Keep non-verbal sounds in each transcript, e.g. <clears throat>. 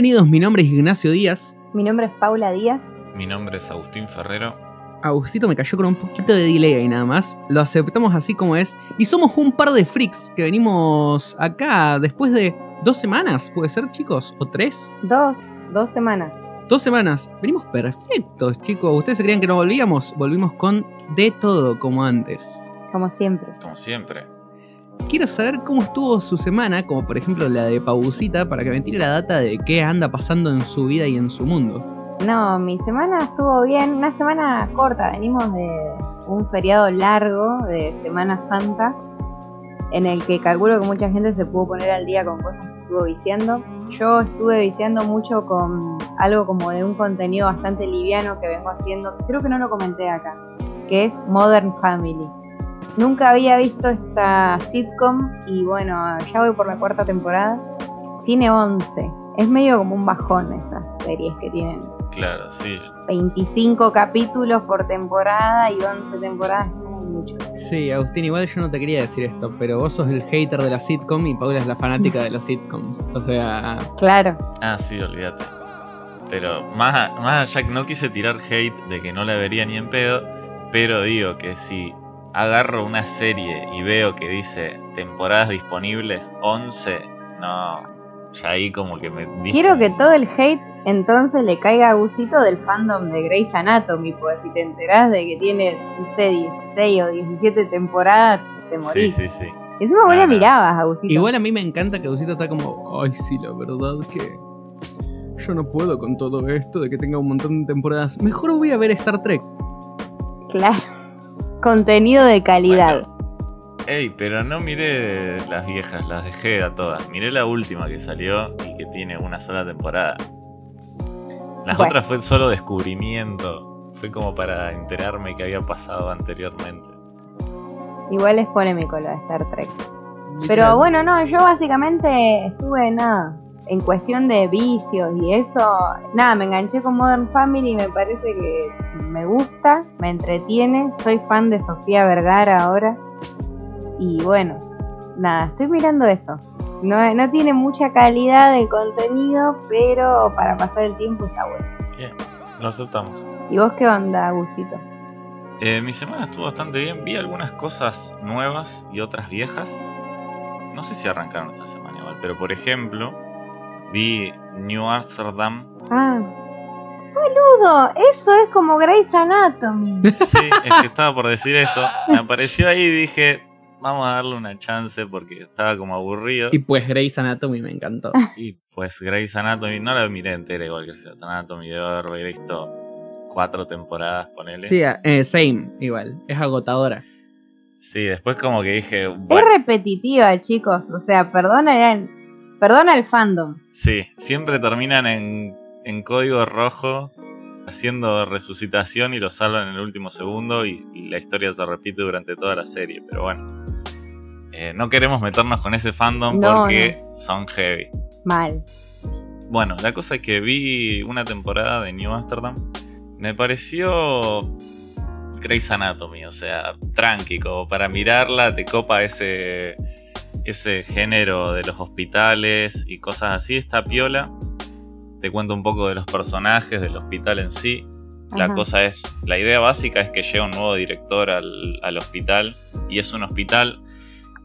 Bienvenidos, mi nombre es Ignacio Díaz. Mi nombre es Paula Díaz. Mi nombre es Agustín Ferrero. Agustito me cayó con un poquito de delay ahí nada más. Lo aceptamos así como es. Y somos un par de freaks que venimos acá después de dos semanas, ¿puede ser, chicos? ¿O tres? Dos, dos semanas. Dos semanas. Venimos perfectos, chicos. ¿Ustedes se creían que no volvíamos? Volvimos con de todo como antes. Como siempre. Como siempre. Quiero saber cómo estuvo su semana, como por ejemplo la de Pabucita, para que me tire la data de qué anda pasando en su vida y en su mundo. No, mi semana estuvo bien, una semana corta, venimos de un feriado largo de Semana Santa, en el que calculo que mucha gente se pudo poner al día con cosas que estuvo viciando. Yo estuve viciando mucho con algo como de un contenido bastante liviano que vengo haciendo, creo que no lo comenté acá, que es Modern Family. Nunca había visto esta sitcom y bueno, ya voy por la cuarta temporada. Tiene 11. Es medio como un bajón esas series que tienen. Claro, sí. 25 capítulos por temporada y 11 temporadas es mucho. Sí, Agustín, igual yo no te quería decir esto, pero vos sos el hater de la sitcom y Paula es la fanática de los sitcoms. O sea. Claro. Ah, sí, olvídate. Pero más, más allá que no quise tirar hate de que no la vería ni en pedo, pero digo que si agarro una serie y veo que dice temporadas disponibles 11, no, ya ahí como que me... dije- Quiero que todo el hate entonces le caiga a Gusito del fandom de Grey's Anatomy, pues si te enterás de que tiene, no sé, 16 o 17 temporadas, te Sí, morís. sí, sí. Encima vos la mirabas, Agusito. Igual a mí me encanta que Agusito está como. Ay, sí, la verdad que. Yo no puedo con todo esto de que tenga un montón de temporadas. Mejor voy a ver Star Trek. Claro. Contenido de calidad. Ey, pero no miré las viejas, las dejé a todas. Miré la última que salió y que tiene una sola temporada. Las Bueno. otras fue solo descubrimiento. Fue como para enterarme que había pasado anteriormente. Igual es polémico lo de Star Trek. Pero bueno, no, yo básicamente estuve nada. En cuestión de vicios y eso, nada, me enganché con Modern Family y me parece que me gusta, me entretiene. Soy fan de Sofía Vergara ahora. Y bueno, nada, estoy mirando eso. No, no tiene mucha calidad de contenido, pero para pasar el tiempo está bueno. Bien, lo aceptamos. ¿Y vos qué onda, Gusito? Eh, mi semana estuvo bastante bien. Vi algunas cosas nuevas y otras viejas. No sé si arrancaron esta semana igual, pero por ejemplo, vi New Amsterdam. Ah, boludo, eso es como Grey's Anatomy. <laughs> Sí, es que estaba por decir eso. Me apareció ahí y dije, vamos a darle una chance porque estaba como aburrido. Y pues Grey's Anatomy me encantó. Y pues Grey's Anatomy, no la miré entera igual que Grey's Anatomy, debo haber visto cuatro temporadas, ponele. Sí, eh, same, igual. Es agotadora. Sí, después como que dije, Es repetitiva, chicos. O sea, perdona, el- perdona el fandom. sí, siempre terminan en, en código rojo haciendo resucitación y lo salvan en el último segundo y, y la historia se repite durante toda la serie, pero bueno. Eh, no queremos meternos con ese fandom No, porque son heavy. Mal. Bueno, la cosa es que vi una temporada de New Amsterdam. Me pareció Grey's Anatomy, o sea, tranqui, como para mirarla, te copa ese, ese género de los hospitales y cosas así, está piola. Te cuento un poco de los personajes, del hospital en sí. La Ajá. cosa es, la idea básica es que llega un nuevo director al, al hospital y es un hospital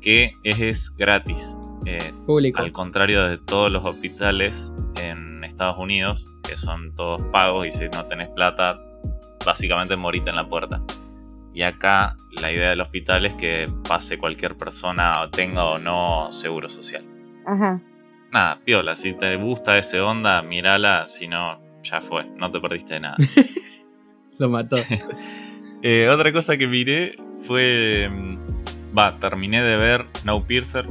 que es, es gratis. Eh, Público. al contrario de todos los hospitales en Estados Unidos, que son todos pagos y si no tenés plata, básicamente morite en la puerta. Y acá la idea del hospital es que pase cualquier persona, tenga o no seguro social. Ajá. Nada, piola, si te gusta ese onda, mírala, si no, ya fue, no te perdiste de nada. <laughs> Lo mató. <laughs> Eh, otra cosa que miré fue. mm, Va, terminé de ver No Piercer,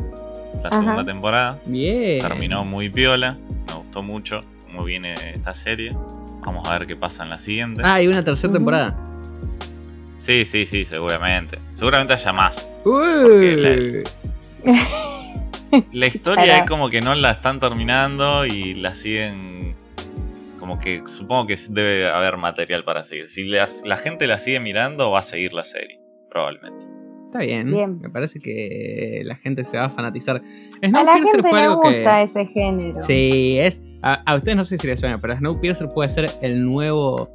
la Ajá. segunda temporada. Bien. Terminó muy piola, me gustó mucho cómo viene esta serie. Vamos a ver qué pasa en la siguiente. Ah, hay una tercera temporada. Sí, sí, sí, seguramente. Seguramente haya más. Uy. <laughs> La historia Para- es como que no la están terminando y la siguen. Como que supongo que debe haber material para seguir. Si la, la gente la sigue mirando, va a seguir la serie, probablemente. Está bien. Bien. Me parece que la gente se va a fanatizar. Snowpiercer fue algo gusta que. ese género. Sí, es. A, a ustedes no sé si les suena, pero Snowpiercer puede ser el nuevo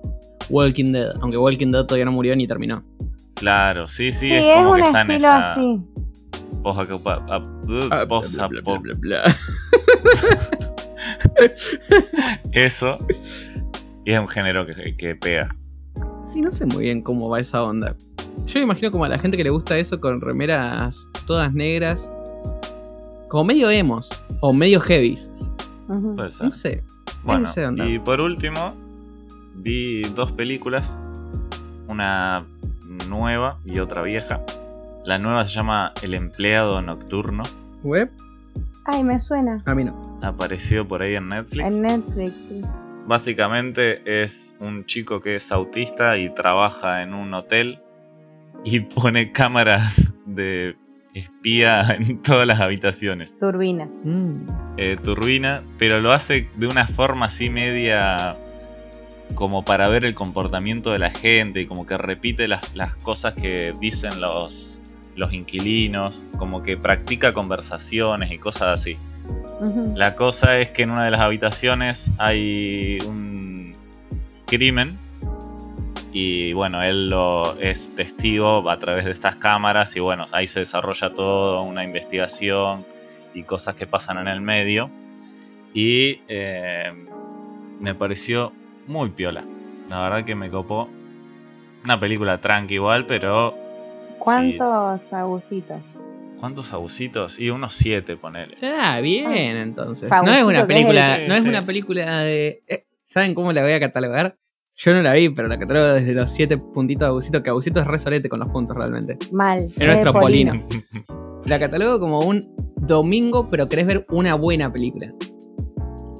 Walking Dead. Aunque Walking Dead todavía no murió ni terminó. Claro, sí, sí, Sí, es es como un que está en esa así. Eso. Y es un género que, que pega. Sí, no sé muy bien cómo va esa onda. Yo me imagino como a la gente que le gusta eso con remeras todas negras. Como medio emos. O medio heavies. No sé. Bueno, y por último, vi dos películas. Una nueva y otra vieja. La nueva se llama El empleado nocturno. ¿Web? Ay, me suena. A mí no. Apareció por ahí en Netflix. En Netflix. sí. Básicamente es un chico que es autista y trabaja en un hotel y <laughs> pone cámaras de espía en todas las habitaciones. Turbina. Mm. Eh, turbina, pero lo hace de una forma así media como para ver el comportamiento de la gente y como que repite las, las cosas que dicen los, los inquilinos, como que practica conversaciones y cosas así. La cosa es que en una de las habitaciones hay un crimen y bueno, él lo es testigo a través de estas cámaras y bueno, ahí se desarrolla toda una investigación y cosas que pasan en el medio y eh, me pareció muy piola. La verdad que me copó. Una película tranqui igual, pero ¿Cuántos agucitos? ¿cuántos abusitos? Y unos siete, ponele. Ah, bien, entonces. Faustito, No es una que es el- película, Sí, no es sí. una película de. eh, ¿Saben cómo la voy a catalogar? Yo no la vi, pero la catalogo desde los siete puntitos de Abusito, que Abusito es re sorete con los puntos realmente. Mal. Es nuestro Polino. <laughs> La catalogo como un domingo, pero querés ver una buena película.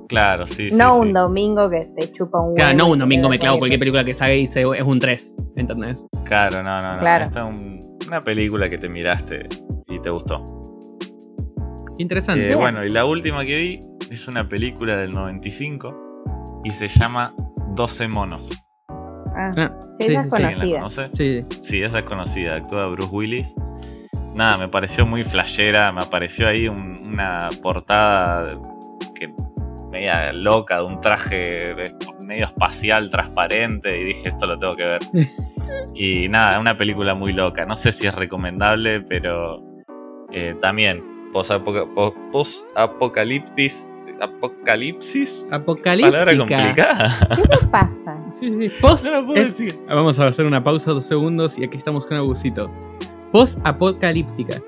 Claro, sí. No sí. un domingo que te chupa un huevo. Claro, no un domingo me clavo cualquier película que salga y se- es un 3, ¿entendés? Claro, no, no, no. Claro. Esta es un- una película que te miraste y te gustó. Interesante. Eh, bueno, y la última que vi es una película del 95 y se llama 12 monos. Ah, Ah, sí, sí, esa sí, es sí. ¿Alguien la conocida. conoce? Sí, Sí, esa es conocida. Actúa Bruce Willis. Nada, me pareció muy flashera. Me apareció ahí un- una portada media loca de un traje de- medio espacial, transparente. Y dije, esto lo tengo que ver. <laughs> y nada, una película muy loca. No sé si es recomendable, pero eh, también post-apoca- po- post-apocalipsis. Apocalipsis. Palabra Apocalíptica. complicada. ¿Qué te pasa? <laughs> Sí, sí. Post No es- Vamos a hacer una pausa dos segundos y aquí estamos con Abusito. Post-apocalíptica.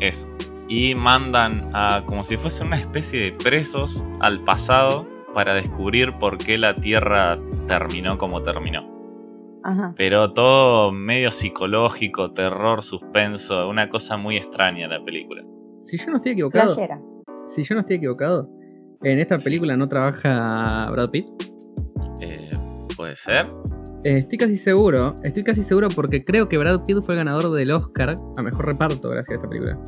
Eso. Y mandan a como si fuese una especie de presos al pasado para descubrir por qué la Tierra terminó como terminó. Ajá. Pero todo medio psicológico, terror, suspenso, una cosa muy extraña la película. Si yo no estoy equivocado, si yo no estoy equivocado, en esta película no trabaja Brad Pitt. Eh, ¿Puede ser? Eh, estoy casi seguro, estoy casi seguro porque creo que Brad Pitt fue el ganador del Oscar a mejor reparto gracias a esta película.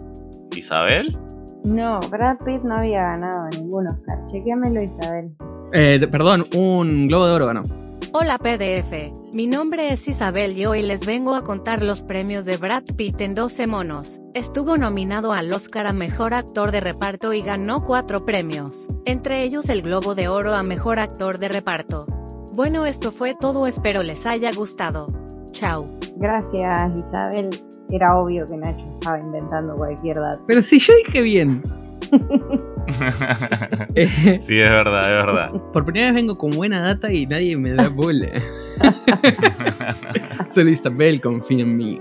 ¿Isabel? No, Brad Pitt no había ganado ningún Oscar. Chequéamelo, Isabel. Eh, perdón, un Globo de Oro ganó. Hola PDF, mi nombre es Isabel y hoy les vengo a contar los premios de Brad Pitt en 12 monos. Estuvo nominado al Oscar a Mejor Actor de Reparto y ganó cuatro premios, entre ellos el Globo de Oro a Mejor Actor de Reparto. Bueno, esto fue todo, espero les haya gustado. Chao. Gracias, Isabel. Era obvio que Nacho estaba inventando cualquier dato. Pero si yo dije bien. <laughs> Eh, sí, es verdad, es verdad. por primera vez vengo con buena data y nadie me da bola. <laughs> Solo Isabel confía en mí.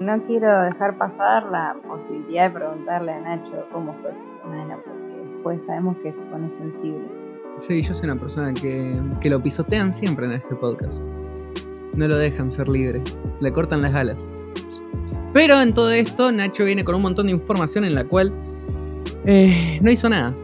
No quiero dejar pasar la posibilidad de preguntarle a Nacho cómo fue su semana, porque después sabemos que se pone sensible. Sí, yo soy una persona que, que lo pisotean siempre en este podcast. No lo dejan ser libre. Le cortan las alas. Pero en todo esto, Nacho viene con un montón de información en la cual eh, no hizo nada.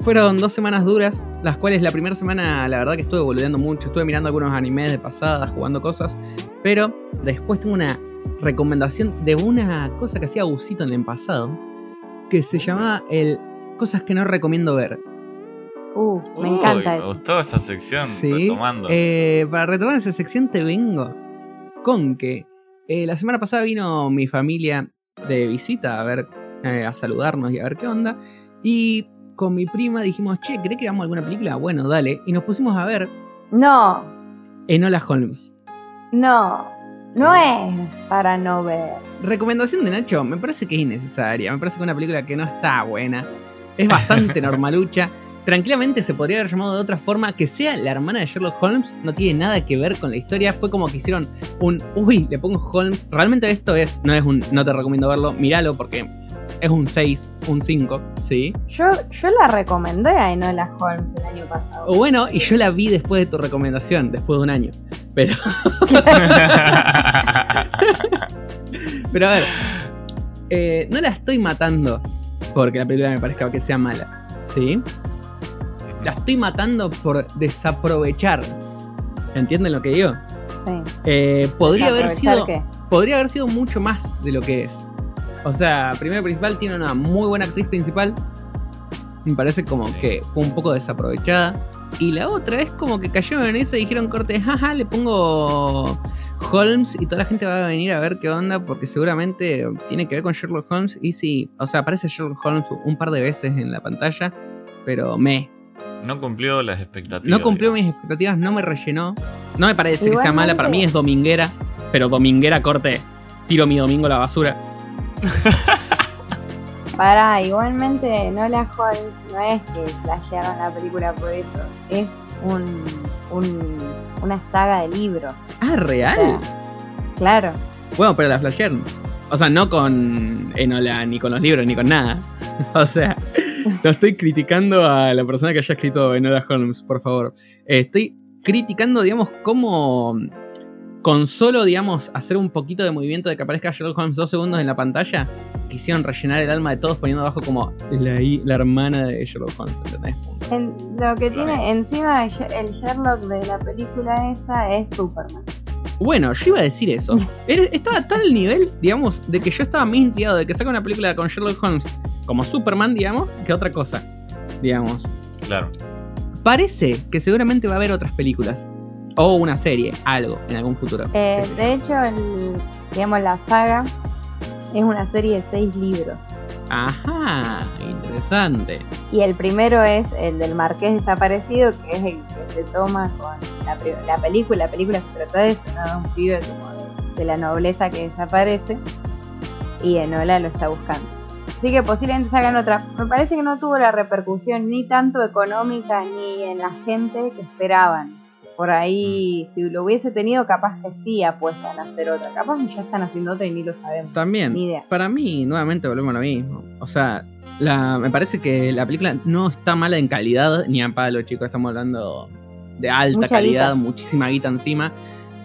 Fueron dos semanas duras, las cuales la primera semana la verdad que estuve boludeando mucho, estuve mirando algunos animes de pasadas, jugando cosas, pero después tengo una recomendación de una cosa que hacía Busito en el pasado, que se llamaba el Cosas que no recomiendo ver. Uh, me Uy, encanta Me eso. gustó esa sección, Sí. retomando. Eh, para retomar esa sección te vengo con que eh, la semana pasada vino mi familia de visita a ver, eh, a saludarnos y a ver qué onda. Y con mi prima dijimos, che, ¿cree que veamos alguna película? Bueno, dale. Y nos pusimos a ver No, Enola Holmes. no, no es para no ver. Recomendación de Nacho, me parece que es innecesaria. Me parece que es una película que no está buena. Es bastante <laughs> normalucha. Tranquilamente se podría haber llamado de otra forma. Que sea la hermana de Sherlock Holmes no tiene nada que ver con la historia. Fue como que hicieron un. Uy, le pongo Holmes. Realmente esto es. No es un. No te recomiendo verlo. Míralo porque es un 6, un 5, ¿sí? Yo, yo la recomendé a Enola Holmes el año pasado. O bueno, y yo la vi después de tu recomendación, después de un año. Pero. <laughs> Pero a ver. eh, no la estoy matando porque la película me parezca que sea mala, ¿sí? La estoy matando por desaprovechar. ¿Entienden lo que digo? Sí. Eh, podría haber ¿Aprovechar sido. qué? Podría haber sido mucho más de lo que es. O sea, primero principal tiene una muy buena actriz principal. Me parece como Sí. que fue un poco desaprovechada. Y la otra es como que cayeron en esa y dijeron corte, jaja, le pongo Holmes y toda la gente va a venir a ver qué onda porque seguramente tiene que ver con Sherlock Holmes. Y sí, o sea, aparece Sherlock Holmes un par de veces en la pantalla, pero me. No cumplió las expectativas. No cumplió digamos. mis expectativas, no me rellenó. No me parece que sea mala, para mí es dominguera, pero dominguera corte, tiro mi domingo a la basura. <laughs> Para, igualmente Enola Holmes no es que flashearon la película por eso. Es un, un- una saga de libros. Ah, O ¿real? sea, claro. Bueno, pero la flashearon. O sea, no con Enola, ni con los libros, ni con nada. <laughs> o sea, <laughs> no estoy criticando a la persona que haya escrito Enola Holmes, por favor. Eh, estoy criticando, digamos, cómo con solo, digamos, hacer un poquito de movimiento de que aparezca Sherlock Holmes dos segundos en la pantalla, quisieron rellenar el alma de todos poniendo abajo como la, hermana de Sherlock Holmes, ¿entendés? Lo que tiene encima el She- el Sherlock de la película esa es Superman. Bueno, yo iba a decir eso. <laughs> Estaba a tal nivel, digamos, de que yo estaba más intrigado de que saque una película con Sherlock Holmes como Superman, digamos, que otra cosa, digamos. Claro. Parece que seguramente va a haber otras películas. O una serie, algo, en algún futuro. Eh, de hecho, el- digamos, la saga es una serie de seis libros. Ajá, interesante. Y el primero es el del Marqués desaparecido, que es el que se toma con la película. La película se trata de eso, ¿no? De un pibe como de, de la nobleza que desaparece y Enola lo está buscando. Así que posiblemente sacan otra. Me parece que no tuvo la repercusión ni tanto económica ni en la gente que esperaban. Por ahí, si lo hubiese tenido, capaz que sí apuestan a hacer otra. Capaz que ya están haciendo otra y ni lo sabemos. También, Ni idea. para mí, nuevamente volvemos a lo mismo. O sea, la, me parece que la película no está mala en calidad, ni a palo, chicos. Estamos hablando de alta Mucha calidad, guita. muchísima guita encima.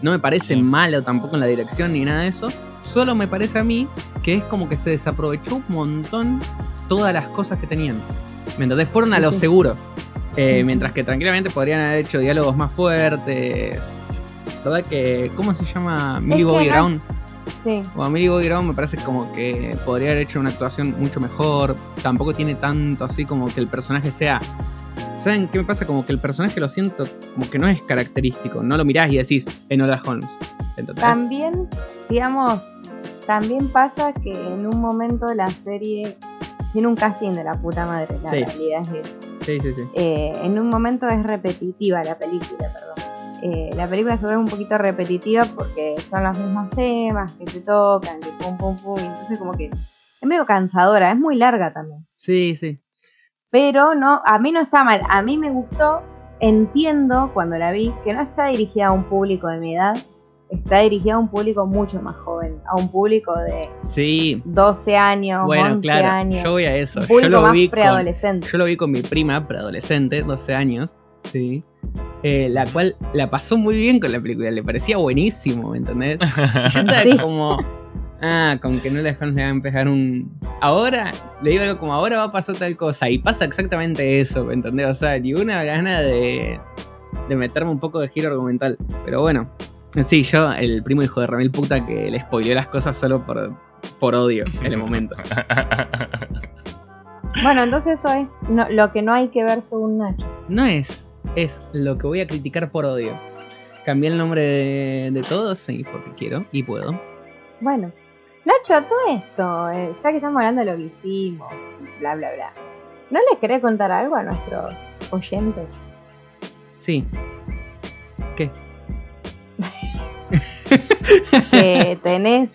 No me parece Sí. malo tampoco en la dirección ni nada de eso. Solo me parece a mí que es como que se desaprovechó un montón todas las cosas que tenían. ¿Me entendés? Fueron a lo seguro. Eh, mientras que tranquilamente podrían haber hecho diálogos más fuertes. ¿Verdad que. ¿Cómo se llama? Millie Bobby no- Brown. Sí. O a Millie Bobby Brown me parece como que podría haber hecho una actuación mucho mejor. Tampoco tiene tanto así como que el personaje sea. ¿Saben qué me pasa? Como que el personaje lo siento como que no es característico. No lo mirás y decís Enola Holmes. ¿Entendés? También, digamos, también pasa que en un momento la serie tiene un casting de la puta madre, la Sí. realidad es eso. Sí, sí, sí. Eh, en un momento es repetitiva la película, perdón. Eh, la película se vuelve un poquito repetitiva porque son los mismos temas que se tocan, que pum pum pum, y entonces como que es medio cansadora, es muy larga también. Sí, sí. Pero no, a mí no está mal, a mí me gustó, entiendo cuando la vi que no está dirigida a un público de mi edad, está dirigida a un público mucho más joven, a un público de Sí. 12 años, Bueno, 11 claro. años, Yo voy a eso. un Yo público lo más vi con, preadolescente. Yo lo vi con mi prima, preadolescente, 12 años, sí. eh, la cual la pasó muy bien con la película, le parecía buenísimo, ¿me entendés? <laughs> Y yo estaba Sí. como, ah, con que no le dejaron le va a empezar un... Ahora, le digo algo como, ahora va a pasar tal cosa, y pasa exactamente eso, ¿me entendés? O sea, ni una gana de, de meterme un poco de giro argumental, pero bueno. Sí, yo, el primo hijo de Ramil puta que le spoileó las cosas solo por, por odio en el momento. <laughs> Bueno, entonces eso es no- lo que no hay que ver según Nacho. No es, es lo que voy a criticar por odio. Cambié el nombre de, de todos, sí, porque quiero y puedo. Bueno, Nacho, a todo esto, eh, ya que estamos hablando de lo que hicimos, bla, bla, bla. ¿No les querés contar algo a nuestros oyentes? Sí. ¿Qué? <laughs> Que tenés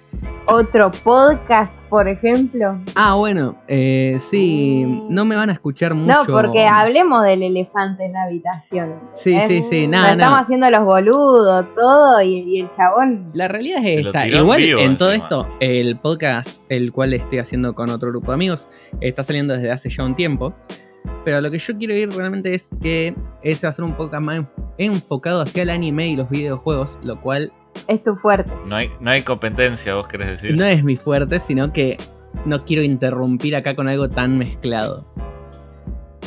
otro podcast, por ejemplo. Ah, bueno, eh, sí, no me van a escuchar mucho. No, porque hablemos del elefante en la habitación. Sí, ¿eh? sí, sí, nada, Estamos nada. haciendo los boludos, todo, y, y el chabón. La realidad es esta. en Igual vivo en todo esto, el podcast, el cual estoy haciendo con otro grupo de amigos, está saliendo desde hace ya un tiempo. Pero lo que yo quiero ir realmente es que ese va a ser un podcast más enf- enfocado hacia el anime y los videojuegos, lo cual Es tu fuerte. No hay, no hay competencia, vos querés decir. no es mi fuerte, sino que no quiero interrumpir acá con algo tan mezclado.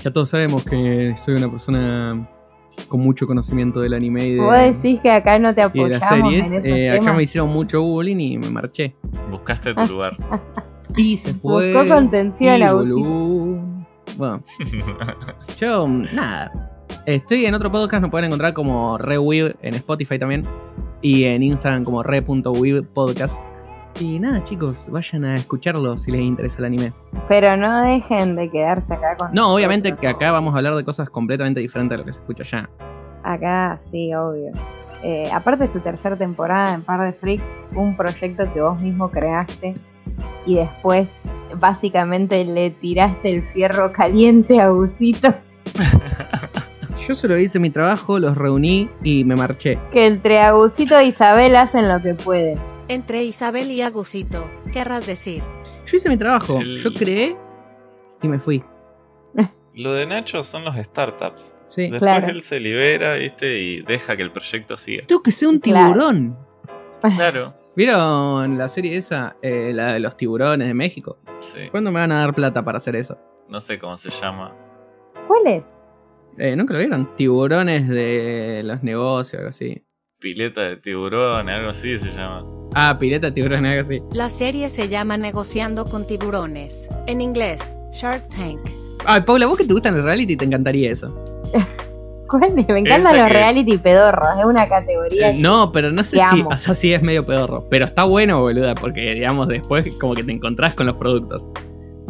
Ya todos sabemos que soy una persona con mucho conocimiento del anime y de, Vos decís que acá no te y de apoyamos las series. en esos Eh, acá temas. me hicieron mucho bullying y me marché. Buscaste tu lugar. Y se fue. Buscó contención, y volú. Bueno, <laughs> yo, nada. Estoy en otro podcast, me pueden encontrar como ReWeeb en Spotify también. Y en Instagram como re.weeb podcast. Y nada, chicos, vayan a escucharlo si les interesa el anime. Pero no dejen de quedarse acá con No, obviamente que acá vamos a hablar de cosas completamente diferentes a lo que se escucha allá. Acá, sí, obvio. Eh, aparte de tu tercera temporada en Par de Freaks, un proyecto que vos mismo creaste y después básicamente le tiraste el fierro caliente a Gusito, <laughs> Yo solo hice mi trabajo, los reuní y me marché. que entre Agusito e Isabel hacen lo que pueden. Entre Isabel y Agusito, querrás decir. Yo hice mi trabajo, El- yo creé y me fui. <laughs> Lo de Nacho son los startups. Sí. Después Claro. él se libera, ¿viste? Y deja que el proyecto siga. Tengo que ser un Claro. tiburón. <laughs> Claro. ¿Vieron la serie esa, eh, la de los tiburones de México? Sí. ¿Cuándo me van a dar plata para hacer eso? No sé cómo se llama. ¿Cuál es? Eh, ¿Nunca lo vieron? Tiburones de los negocios, algo así. Pileta de tiburón, algo así se llama. Ah, pirata tiburones, algo así. La serie se llama Negociando con tiburones. En inglés, Shark Tank. Ay, Paula, vos que te gustan el reality, te encantaría eso. <laughs> ¿Cuál es? Me encantan los que- reality pedorros, es una categoría. Eh, no, pero no sé si. amo. O sea, sí es medio pedorro. Pero está bueno, boluda, porque digamos después como que te encontrás con los productos.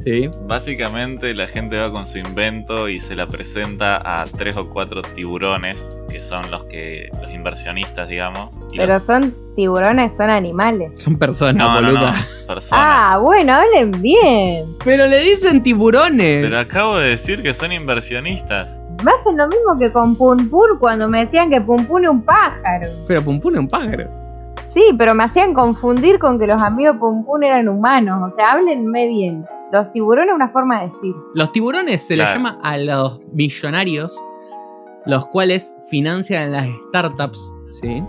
Sí. Básicamente la gente va con su invento y se la presenta a tres o cuatro tiburones, que son los que los inversionistas, digamos. Pero los- son tiburones, son animales. Son personas, no, no, boluda. no, personas. Ah, bueno, hablen bien. Pero le dicen tiburones. Pero acabo de decir que son inversionistas. Me hacen lo mismo que con Pun Pur cuando me decían que Pun Pun es un pájaro. Pero Pum Pum es un pájaro. Sí, pero me hacían confundir con que los amigos Pum Pum eran humanos. O sea, háblenme bien. Los tiburones es una forma de decir. Los tiburones se les Claro. llama a los millonarios, los cuales financian las startups, ¿sí?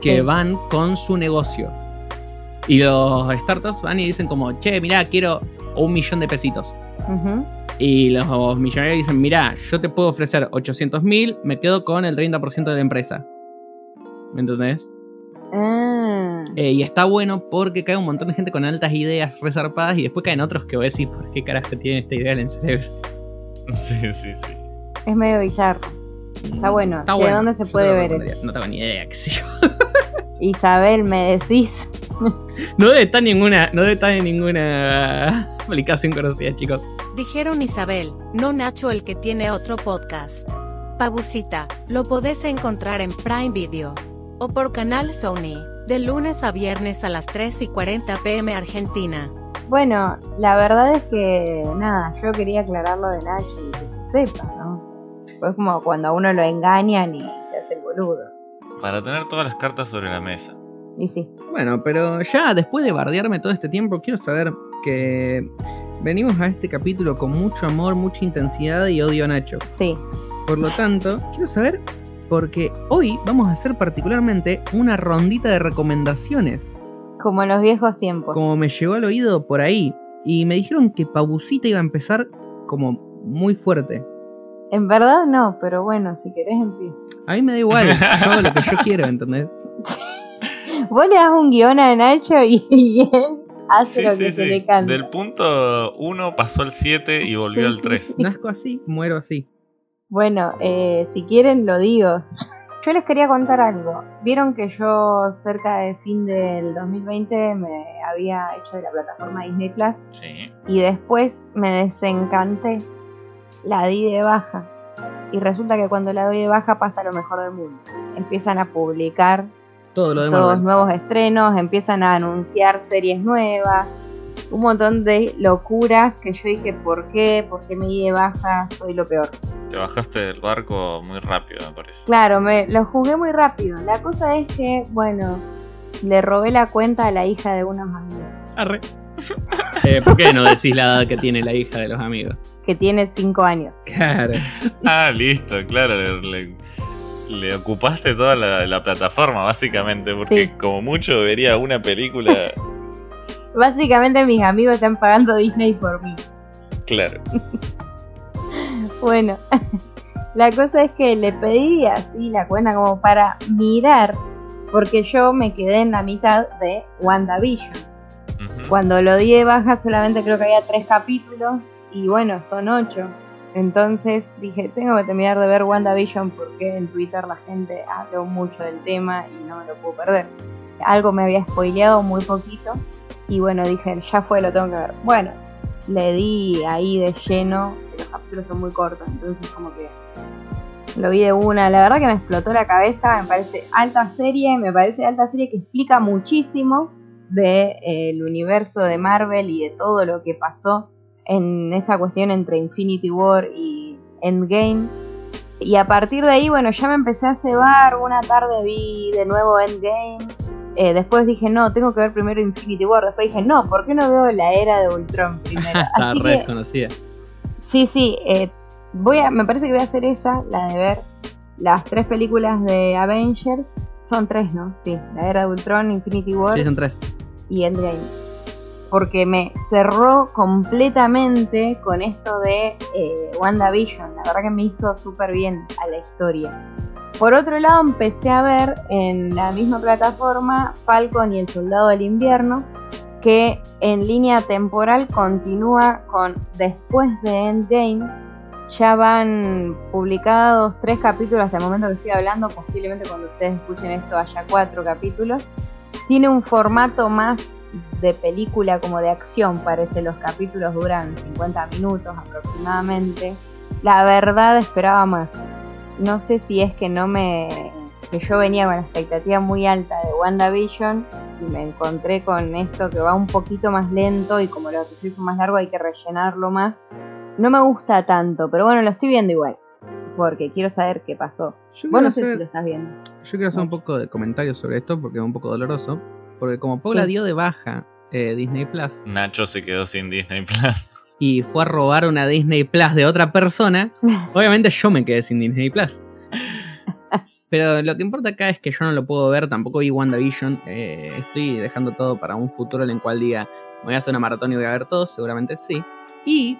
Que Sí. van con su negocio. Y los startups van y dicen como, che, mirá, quiero un millón de pesitos. Y los millonarios dicen, mirá, yo te puedo ofrecer 800 mil, me quedo con el 30% de la empresa. ¿Me entendés? Ah. Eh, y está bueno porque cae un montón de gente con altas ideas resarpadas y después caen otros que vos decís, ¿por qué carajo tiene esta idea en el cerebro? <laughs> Sí, sí, sí. Es medio bizarro. Está bueno. Está ¿De bueno. dónde se Yo puede ver recomendaría. No tengo ni idea, qué sé yo. <laughs> Isabel, me decís. <laughs> No debe estar ninguna, no debe estar en ninguna aplicación conocida, chicos. Dijeron Isabel, no Nacho el que tiene otro podcast. Pabusita, lo podés encontrar en Prime Video. O por canal Sony, de lunes a viernes a las 3 y 40 pm Argentina. Bueno, la verdad es que nada, yo quería aclarar lo de Nacho y que se sepa, ¿no? Pues como cuando a uno lo engañan y se hace el boludo. Para tener todas las cartas sobre la mesa. Y sí. Bueno, pero ya después de bardearme todo este tiempo, quiero saber que venimos a este capítulo con mucho amor, mucha intensidad y odio a Nacho. Sí. Por lo tanto, quiero saber, porque hoy vamos a hacer particularmente una rondita de recomendaciones. Como en los viejos tiempos. Como me llegó al oído por ahí. Y me dijeron que Pabucita iba a empezar como muy fuerte. En verdad no, pero bueno, si querés empiezo. A mí me da igual, <laughs> yo hago lo que yo quiero, ¿entendés? <laughs> Vos le das un guion a Nacho y, y él hace Sí, lo sí, que se sí. le canta. Del punto 1 pasó al 7 y volvió Sí, al 3. Nazco así, muero así. Bueno, eh, si quieren lo digo. Yo les quería contar algo. Vieron que yo cerca de fin del 2020 me había hecho de la plataforma Disney Plus Sí. y después me desencanté. La di de baja. Y resulta que cuando la doy de baja pasa lo mejor del mundo. Empiezan a publicar Todo lo todos nuevos estrenos, empiezan a anunciar series nuevas, un montón de locuras que yo dije, ¿por qué? ¿Por qué me di de baja? Soy lo peor. Te bajaste del barco muy rápido, me parece. Claro, me lo jugué muy rápido. La cosa es que, bueno, le robé la cuenta a la hija de unos amigos, Arre. <laughs> Eh, ¿Por qué no decís la edad que tiene la hija de los amigos? que tiene 5 años. Claro. Ah, listo, claro. Le, le- le ocupaste toda la, la plataforma, básicamente, porque Sí. como mucho vería una película. <laughs> Básicamente mis amigos están pagando Disney por mí. claro. <laughs> Bueno, <laughs> la cosa es que le pedí así la cuenta como para mirar, porque yo me quedé en la mitad de WandaVision. Cuando lo di de baja solamente creo que había tres capítulos y bueno, son ocho. Entonces dije, tengo que terminar de ver WandaVision porque en Twitter la gente habló mucho del tema y no me lo puedo perder. Algo me había spoileado muy poquito y bueno, dije, ya fue, lo tengo que ver. Bueno, le di ahí de lleno, los capítulos son muy cortos, entonces como que lo vi de una. La verdad que me explotó la cabeza, me parece alta serie, me parece alta serie que explica muchísimo del universo de Marvel y de todo lo que pasó en esta cuestión entre Infinity War y Endgame. Y a partir de ahí, bueno, ya me empecé a cebar. Una tarde vi de nuevo Endgame. Eh, después dije, no, tengo que ver primero Infinity War. Después dije, no, ¿por qué no veo la era de Ultron primero? <laughs> Está re que, desconocida. sí, sí, eh, voy a, me parece que voy a hacer esa, la de ver las tres películas de Avengers. Son tres, ¿no? Sí, la era de Ultron, Infinity War Sí, son tres. y Endgame. Porque me cerró completamente con esto de eh, WandaVision. La verdad que me hizo súper bien a la historia. Por otro lado, empecé a ver en la misma plataforma Falcon y el Soldado del Invierno, que en línea temporal continúa con después de Endgame. Ya van publicados tres capítulos hasta el momento que estoy hablando. Posiblemente cuando ustedes escuchen esto haya cuatro capítulos. Tiene un formato más de película como de acción, parece. Los capítulos duran 50 minutos aproximadamente. La verdad esperaba más. No sé si es que no me. que yo venía con la expectativa muy alta de WandaVision y me encontré con esto que va un poquito más lento y como los episodios son más largos hay que rellenarlo más. No me gusta tanto, pero bueno, lo estoy viendo igual. Porque quiero saber qué pasó. Yo Vos no sé si lo estás viendo. yo quiero hacer un poco de comentarios sobre esto porque es un poco doloroso. Porque como Paula dio de baja eh, Disney Plus Nacho se quedó sin Disney Plus. <laughs> y fue a robar una Disney Plus de otra persona, <laughs> obviamente yo me quedé sin Disney Plus. Pero lo que importa acá es que yo no lo puedo ver, tampoco vi WandaVision. eh, estoy dejando todo para un futuro en el cual diga, me voy a hacer una maratón y voy a ver todo, seguramente sí. Y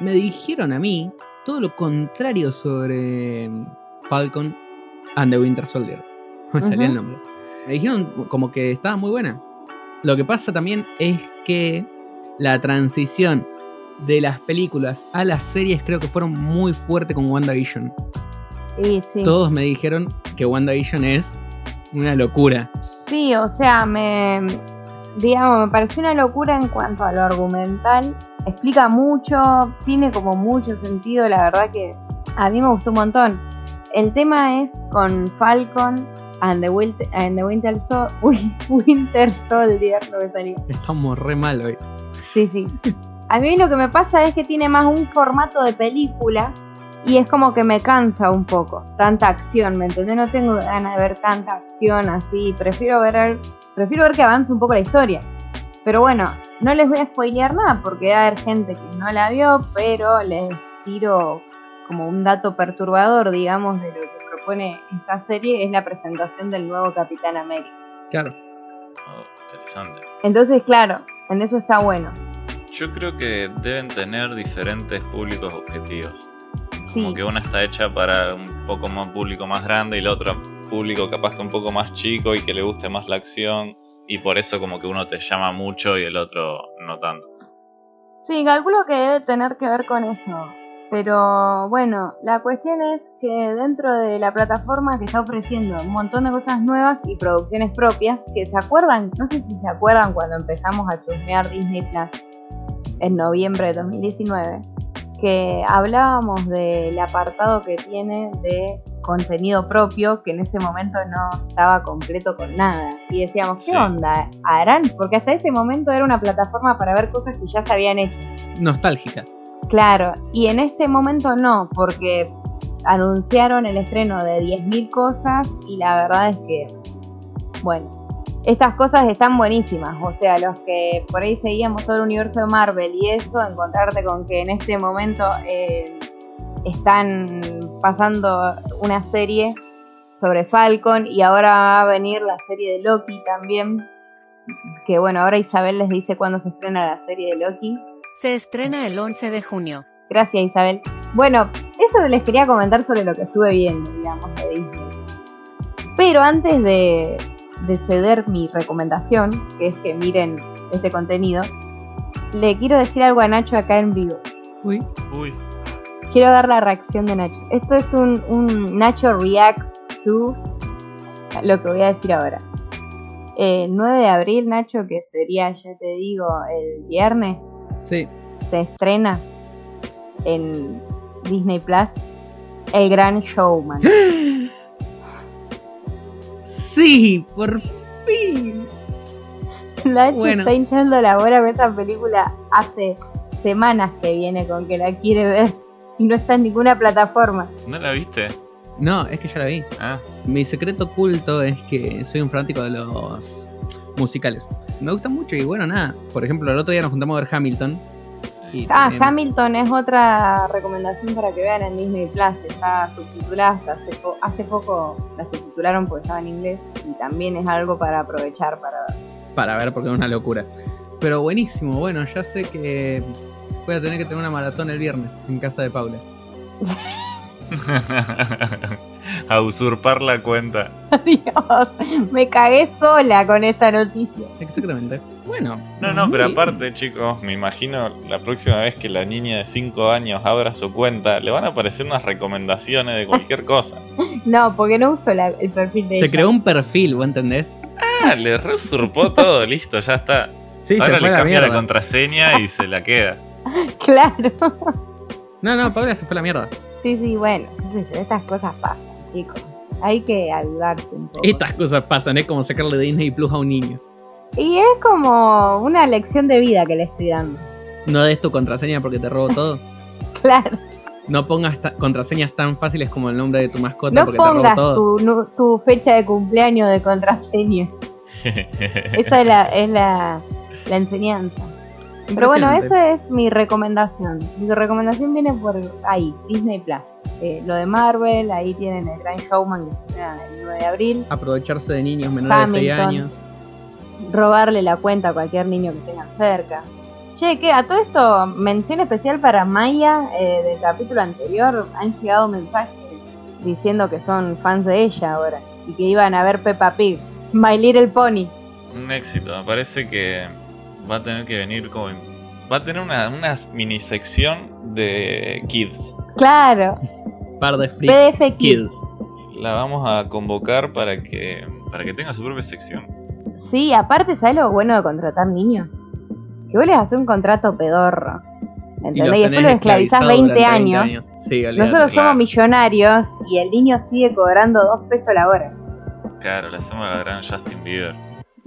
me dijeron a mí todo lo contrario sobre Falcon and the Winter Soldier. <laughs> Me salía el nombre. Me dijeron como que estaba muy buena. Lo que pasa también es que la transición de las películas a las series creo que fueron muy fuerte con WandaVision. Sí, sí. Todos me dijeron que WandaVision es una locura. Sí, o sea, me. Digamos, me pareció una locura en cuanto a lo argumental. Explica mucho, tiene como mucho sentido, la verdad que a mí me gustó un montón. El tema es con Falcon and the, Wil- and the Winter, Sol- Winter Soldier, lo que salió. Estamos re mal hoy. Sí, sí. A mí lo que me pasa es que tiene más un formato de película y es como que me cansa un poco. Tanta acción, ¿me entendés? No tengo ganas de ver tanta acción así. Prefiero ver, prefiero ver que avance un poco la historia. Pero bueno, no les voy a spoilear nada porque va a haber gente que no la vio, pero les tiro como un dato perturbador, digamos, de lo que propone esta serie, es la presentación del nuevo Capitán América. Claro. Oh, interesante. Entonces, claro, en eso está bueno. Yo creo que deben tener diferentes públicos objetivos. Sí. Como que una está hecha para un poco más público más grande y la otra público capaz que un poco más chico y que le guste más la acción. Y por eso como que uno te llama mucho y el otro no tanto. Sí, calculo que debe tener que ver con eso. Pero bueno, la cuestión es que dentro de la plataforma que está ofreciendo un montón de cosas nuevas y producciones propias, que se acuerdan, no sé si se acuerdan cuando empezamos a chusmear Disney Plus en noviembre de 2019, que hablábamos del apartado que tiene de contenido propio que en ese momento no estaba completo con nada. Y decíamos, ¿qué Sí. onda? ¿Harán? Porque hasta ese momento era una plataforma para ver cosas que ya se habían hecho. Nostálgica. Claro, y en este momento no, porque anunciaron el estreno de 10.000 cosas y la verdad es que, bueno, estas cosas están buenísimas. O sea, los que por ahí seguíamos todo el universo de Marvel y eso, encontrarte con que en este momento eh, están pasando una serie sobre Falcon y ahora va a venir la serie de Loki también. Que bueno, ahora Isabel les dice cuándo se estrena la serie de Loki. Se estrena el 11 de junio. Gracias, Isabel. Bueno, eso les quería comentar sobre lo que estuve viendo, digamos, de Disney. Pero antes de, de ceder mi recomendación, que es que miren este contenido, le quiero decir algo a Nacho acá en vivo. Uy. Uy, Quiero ver la reacción de Nacho. Esto es un, un Nacho React to lo que voy a decir ahora. El 9 de abril, Nacho, que sería, ya te digo, el viernes, Sí. se estrena en Disney Plus El Gran Showman. Sí, por fin. Nacho Bueno. está hinchando la bola con esta película hace semanas que viene con que la quiere ver y no está en ninguna plataforma. ¿no la viste? No, es que ya la vi. Ah, Mi secreto oculto es que soy un fanático de los musicales. Me gustan mucho y bueno, nada. Por ejemplo, el otro día nos juntamos a ver Hamilton. Y Ah, Hamilton es otra recomendación para que vean en Disney Plus. Está subtitulada hasta hace, po- hace poco la subtitularon porque estaba en inglés y también es algo para aprovechar para Para ver porque es una locura. Pero buenísimo, bueno, ya sé que voy a tener que tener una maratón el viernes en casa de Paula. <laughs> <laughs> a usurpar la cuenta. Dios, me cagué sola con esta noticia. Exactamente. Bueno. No, no, pero aparte, chicos, me imagino la próxima vez que la niña de 5 años abra su cuenta, le van a aparecer unas recomendaciones de cualquier <laughs> cosa. No, porque no uso la- el perfil de Se ella. creó un perfil, ¿vos entendés? Ah, le reusurpó todo, listo, ya está. Sí, Ahora se fue le la cambia la contraseña y se la queda. <laughs> Claro. No, no, Paula se fue a la mierda. Sí, sí, bueno, estas cosas pasan, chicos. Hay que avivarse un poco. Estas cosas pasan, es como sacarle Disney Plus a un niño. Y es como una lección de vida que le estoy dando. No des tu contraseña porque te robo todo. <laughs> Claro. No pongas ta- contraseñas tan fáciles como el nombre de tu mascota No porque te robo todo. tu, nu- tu fecha de cumpleaños de contraseña. <laughs> Esa es la, es la, la enseñanza. Pero bueno, esa es mi recomendación. Mi recomendación viene por ahí, Disney Plus. Eh, lo de Marvel, ahí tienen el Gran Showman que se estrena el 9 de abril. Aprovecharse de niños menores de 6 Hamilton. años. Robarle la cuenta a cualquier niño que tengan cerca. Che, que a todo esto, mención especial para Maya eh, del capítulo anterior. Han llegado mensajes diciendo que son fans de ella ahora y que iban a ver Peppa Pig. My Little Pony. Un éxito, me parece que va a tener que venir como. Va a tener una, una mini sección de kids. Claro, Par de freaks. PDF Kids. Kids. La vamos a convocar para que para que tenga su propia sección. Sí, aparte, ¿sabes lo bueno de contratar niños? Que vos les haces un contrato pedorro. Y ¿Entendés? Y, después lo esclavizás esclavizados 20 durante años. Sí. Nosotros claro. somos millonarios y el niño sigue cobrando dos pesos la hora. Claro, le hacemos la gran Justin Bieber.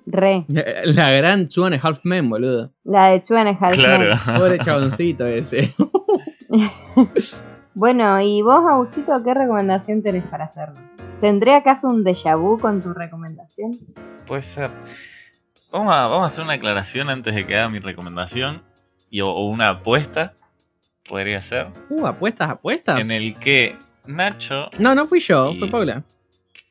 Re. La gran Two and a Half Men, boludo. La de Chuan es Claro. Pobre chaboncito ese. <laughs> Bueno, y vos, Abusito, ¿qué recomendación tenés para hacernos? ¿Tendré acaso un déjà vu con tu recomendación? Puede ser. Vamos a, vamos a hacer una aclaración antes de que haga mi recomendación. Y, o, o una apuesta. Podría ser. Uh, apuestas, apuestas. En el que Nacho, No, no fui yo, Y- fue Paula.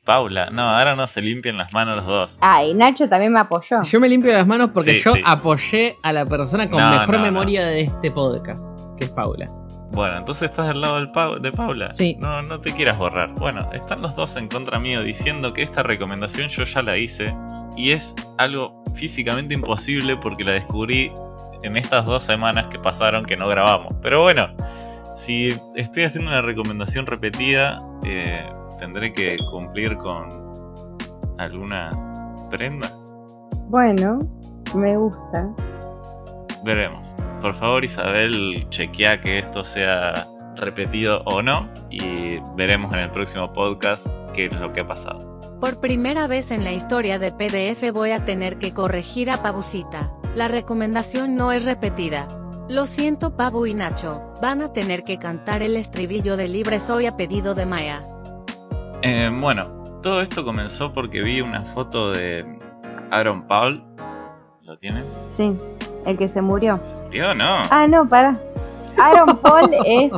Paula. No, ahora no se limpian las manos los dos. Ah, y Nacho también me apoyó. Yo me limpio las manos porque Sí, yo sí. apoyé a la persona con No, mejor no, no. memoria de este podcast, que es Paula. Bueno, entonces estás del lado del de Paula. Sí. No, no te quieras borrar. Bueno, están los dos en contra mío diciendo que esta recomendación yo ya la hice y es algo físicamente imposible porque la descubrí en estas dos semanas que pasaron que no grabamos. Pero bueno, si estoy haciendo una recomendación repetida, eh, tendré que cumplir con alguna prenda. Bueno, me gusta. Veremos. Por favor, Isabel, chequea que esto sea repetido o no y veremos en el próximo podcast qué es lo que ha pasado. Por primera vez en la historia de PDF voy a tener que corregir a Pabucita. La recomendación no es repetida. Lo siento Pabu y Nacho, van a tener que cantar el estribillo de Libre Soy a pedido de Maya. Eh, bueno, todo esto comenzó porque vi una foto de Aaron Paul. ¿Lo tienen? Sí, el que se murió. Yo no. Ah, no, para. Aaron Paul <laughs> es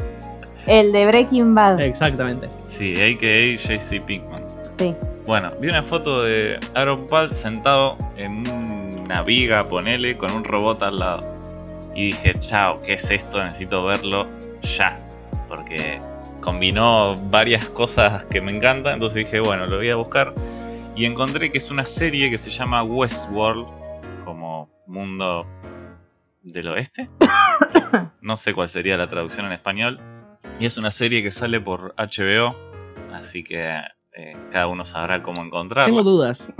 el de Breaking Bad. Exactamente. Sí, a.k.a. JC Pinkman. Sí. Bueno, vi una foto de Aaron Paul sentado en una viga, ponele, con un robot al lado. Y dije, chao, ¿qué es esto? Necesito verlo ya. Porque combinó varias cosas que me encantan. Entonces dije, bueno, lo voy a buscar. Y encontré que es una serie que se llama Westworld, como mundo del oeste. <laughs> No sé cuál sería la traducción en español. Y es una serie que sale por HBO. Así que eh, cada uno sabrá cómo encontrarla. Tengo dudas.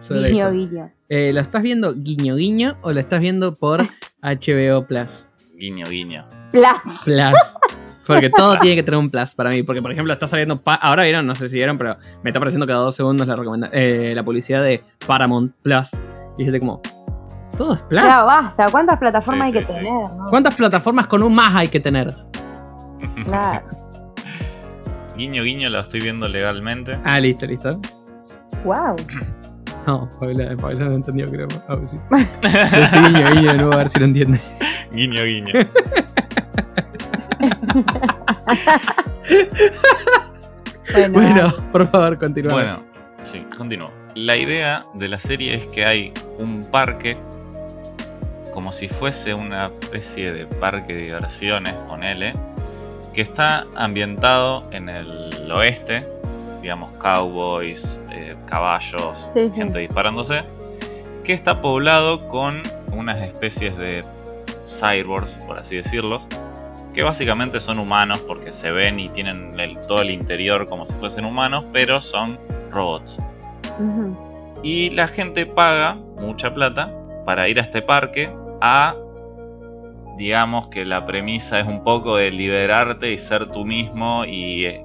sobre Guiño, eso. guiño. Eh, ¿Lo estás viendo guiño guiño o lo estás viendo por <laughs> HBO Plus? Guiño, guiño. Plas. Plus. Porque todo tiene que tener un plus para mí. Porque, por ejemplo, está saliendo. pa- Ahora vieron, no sé si vieron, pero me está apareciendo cada dos segundos la, eh, la publicidad de Paramount Plus. Y yo como. ¿Todo es plus? Ya basta. ¿Cuántas plataformas Sí, hay que sí, tener? no? ¿Cuántas plataformas con un más hay que tener? Claro. <laughs> Guiño, guiño, lo estoy viendo legalmente. Ah, listo, listo. Wow. <clears throat> No, Paula, Paula no entendió, creo. A ver si. Decí guiño guiño de nuevo, a ver si lo entiende. Guiño, guiño. <laughs> Bueno, Bueno, por favor, continúa. Bueno, sí, continúo. La idea de la serie es que hay un parque, como si fuese una especie de parque de diversiones, ponele, que está ambientado en el oeste, digamos, cowboys, eh, caballos, Sí, sí. gente disparándose, que está poblado con unas especies de cyborgs, por así decirlos, que básicamente son humanos porque se ven y tienen el- todo el interior como si fuesen humanos, pero son robots. Y la gente paga mucha plata para ir a este parque a, digamos que la premisa es un poco de liberarte y ser tú mismo y eh,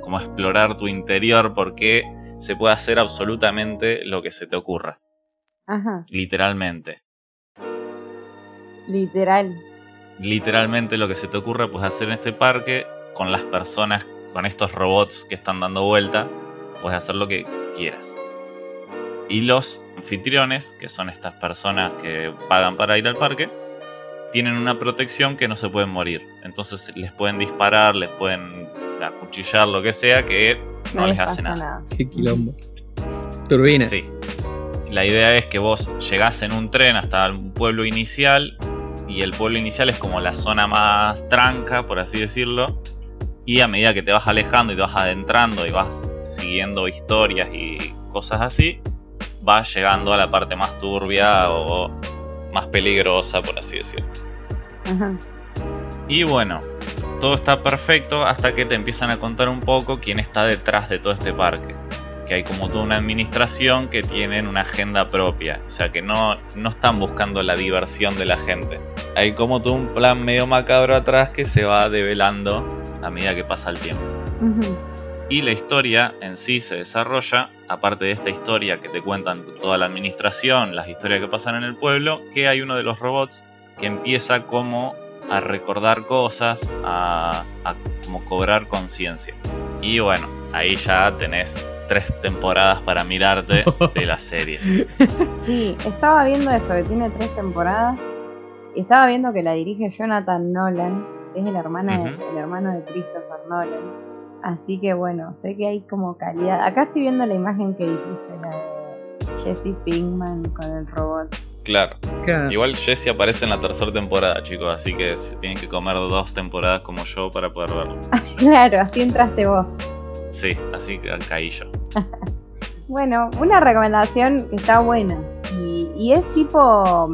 como explorar tu interior porque se puede hacer absolutamente lo que se te ocurra, Ajá. literalmente. Literal. Literalmente lo que se te ocurra pues hacer en este parque con las personas, con estos robots que están dando vuelta, puedes hacer lo que quieras. Y los anfitriones, que son estas personas que pagan para ir al parque, tienen una protección que no se pueden morir. Entonces les pueden disparar, les pueden acuchillar, lo que sea, que no, les hace pasa nada. Qué quilombo. Turbina. Sí. La idea es que vos llegás en un tren hasta un pueblo inicial y el pueblo inicial es como la zona más tranca, por así decirlo. Y a medida que te vas alejando y te vas adentrando y vas siguiendo historias y cosas así, vas llegando a la parte más turbia o más peligrosa, por así decirlo. Ajá. Y bueno, todo está perfecto hasta que te empiezan a contar un poco quién está detrás de todo este parque. Que hay como toda una administración que tienen una agenda propia. O sea que no, no están buscando la diversión de la gente. Hay como todo un plan medio macabro atrás que se va develando a medida que pasa el tiempo. Y la historia en sí se desarrolla, aparte de esta historia que te cuentan toda la administración, las historias que pasan en el pueblo, que hay uno de los robots que empieza como a recordar cosas, a, a como cobrar conciencia. Y bueno, ahí ya tenés tres temporadas para mirarte de la serie. <laughs> Sí, estaba viendo eso, que tiene tres temporadas. Estaba viendo que la dirige Jonathan Nolan, que es el hermano, de- el hermano de Christopher Nolan. Así que bueno, sé que hay como calidad. Acá estoy viendo la imagen que dijiste, la de Jesse Pinkman con el robot. Claro. Claro. Igual Jesse aparece en la tercera temporada, chicos, así que se tienen que comer dos temporadas como yo para poder verlo. <laughs> Claro, así entraste vos. Sí, así que caí yo. <laughs> Bueno, una recomendación que está buena. Y, y es tipo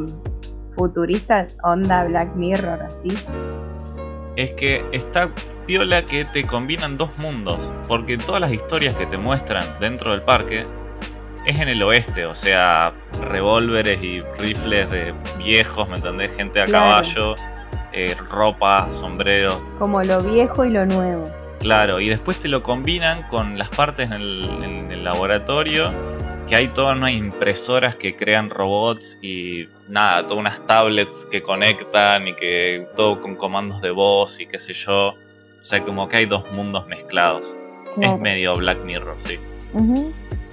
mm, futurista, onda Black Mirror, así. es que está piola que te combinan dos mundos, porque todas las historias que te muestran dentro del parque es en el oeste, o sea, revólveres y rifles de viejos, ¿me entendés? Gente a Claro. caballo, eh, ropa, sombreros, Como lo viejo y lo nuevo. claro, y después te lo combinan con las partes en el, en el laboratorio, que hay todas unas impresoras que crean robots y nada, todas unas tablets que conectan y que todo con comandos de voz y qué sé yo. O sea, como que hay dos mundos mezclados. Claro. Es medio Black Mirror, sí.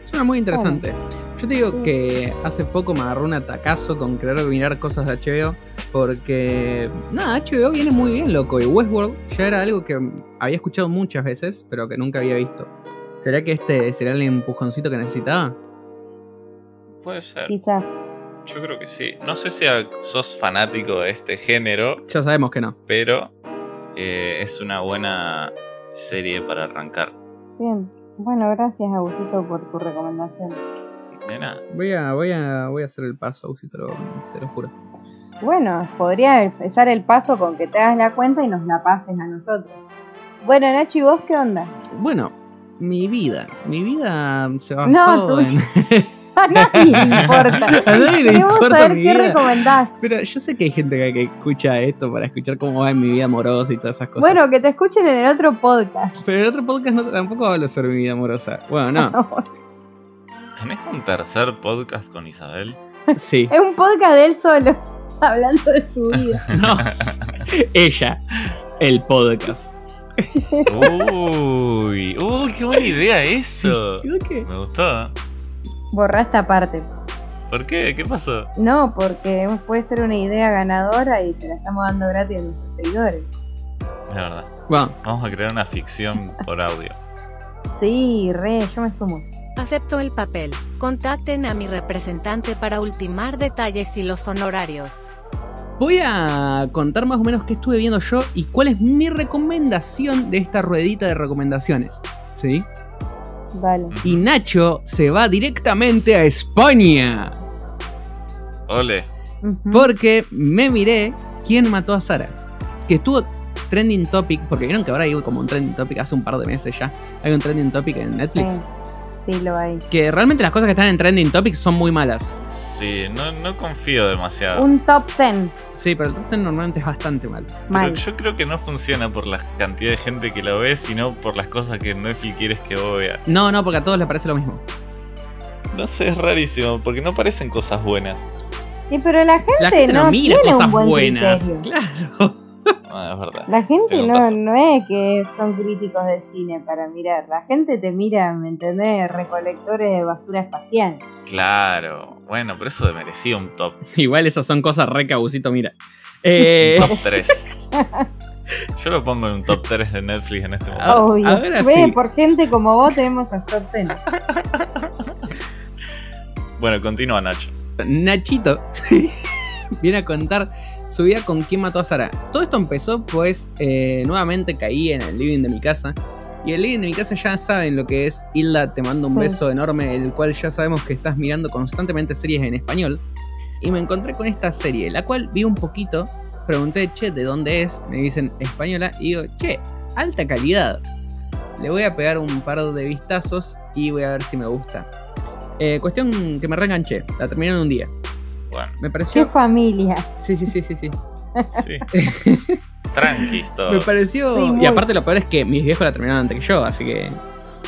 Suena muy interesante. Yo te digo que hace poco me agarró un atacazo con querer mirar cosas de HBO. Porque, nada, HBO viene muy bien, loco. Y Westworld ya era algo que había escuchado muchas veces, pero que nunca había visto. ¿Será que este será el empujoncito que necesitaba? Puede ser. Quizás. Yo creo que sí. No sé si a- sos fanático de este género, Ya sabemos que no. pero eh, es una buena serie para arrancar. Bien. Bueno, gracias, Agusito, por tu recomendación. De nada. Voy a, voy a, voy a hacer el paso, si te lo, te lo juro. Bueno, podría empezar el paso con que te hagas la cuenta y nos la pases a nosotros. Bueno, Nacho, ¿y vos qué onda? Bueno, mi vida. Mi vida se basó No, tú- en. <laughs> <laughs> A nadie le importa. <laughs> A nadie le Queremos importa saber mi qué vida. recomendás. Pero yo sé que hay gente que, que escucha esto para escuchar cómo va en mi vida amorosa y todas esas cosas. Bueno, que te escuchen en el otro podcast. Pero en otro podcast no, tampoco hablo sobre mi vida amorosa. Bueno, no. <laughs> ¿Tenés un tercer podcast con Isabel? Sí. Es un podcast de él solo, hablando de su vida. No. Ella. El podcast. Uy, uy, qué buena idea eso. Me gustó. Borra esta parte. ¿Por qué? ¿Qué pasó? No, porque puede ser una idea ganadora y te la estamos dando gratis a nuestros seguidores. Es verdad. Bueno, Vamos a crear una ficción por audio. Sí, re, yo me sumo. Acepto el papel. Contacten a mi representante para ultimar detalles y los honorarios. voy a contar más o menos qué estuve viendo yo y cuál es mi recomendación de esta ruedita de recomendaciones. ¿Sí? Dale. Y Nacho se va directamente a España. Ole. Porque me miré quién mató a Sara. Que estuvo trending topic, porque vieron que ahora hay como un trending topic hace un par de meses ya. Hay un trending topic en Netflix. Sí, sí, lo hay. Que realmente las cosas que están en trending topic son muy malas. Sí, no, no confío demasiado. Un top 10. Sí, pero el top 10 normalmente es bastante mal. Pero Mal. yo creo que no funciona por la cantidad de gente que lo ve, sino por las cosas que Netflix quieres que vos veas. No, no, porque a todos les parece lo mismo. No sé, es rarísimo, porque no parecen cosas buenas. Sí, pero la gente, La gente no, no mira tiene cosas un buen buenas. criterio. Claro. Es verdad. La gente no, no es que son críticos de cine para mirar. La gente te mira, ¿me entendés? Recolectores de basura espacial. Claro. Bueno, pero eso merecía un top, <laughs> Igual esas son cosas re cabusito, mira. Eh, top 3. <laughs> Yo lo pongo en un top 3 de Netflix en este momento. Obvio. ahora Ve, sí. por gente como vos tenemos a top 10. Bueno, continúa Nacho. Nachito <laughs> viene a contar su vida con quién mató a Sara. Todo esto empezó pues eh, nuevamente caí en el living de mi casa. Y el living de mi casa ya saben lo que es. Hilda, te mando un Sí. beso enorme, el cual ya sabemos que estás mirando constantemente series en español. Y me encontré con esta serie, la cual vi un poquito. Pregunté, che, ¿de dónde es? Me dicen española. Y digo, che, alta calidad. Le voy a pegar un par de vistazos y voy a ver si me gusta. Eh, cuestión que me reenganché. La terminé en un día. Bueno, Me Qué familia. Sí, sí, sí, sí, sí. sí. Tranqui, <laughs> todo. Me pareció. Sí, y aparte, lo peor es que mis viejos la terminaron antes que yo, así que.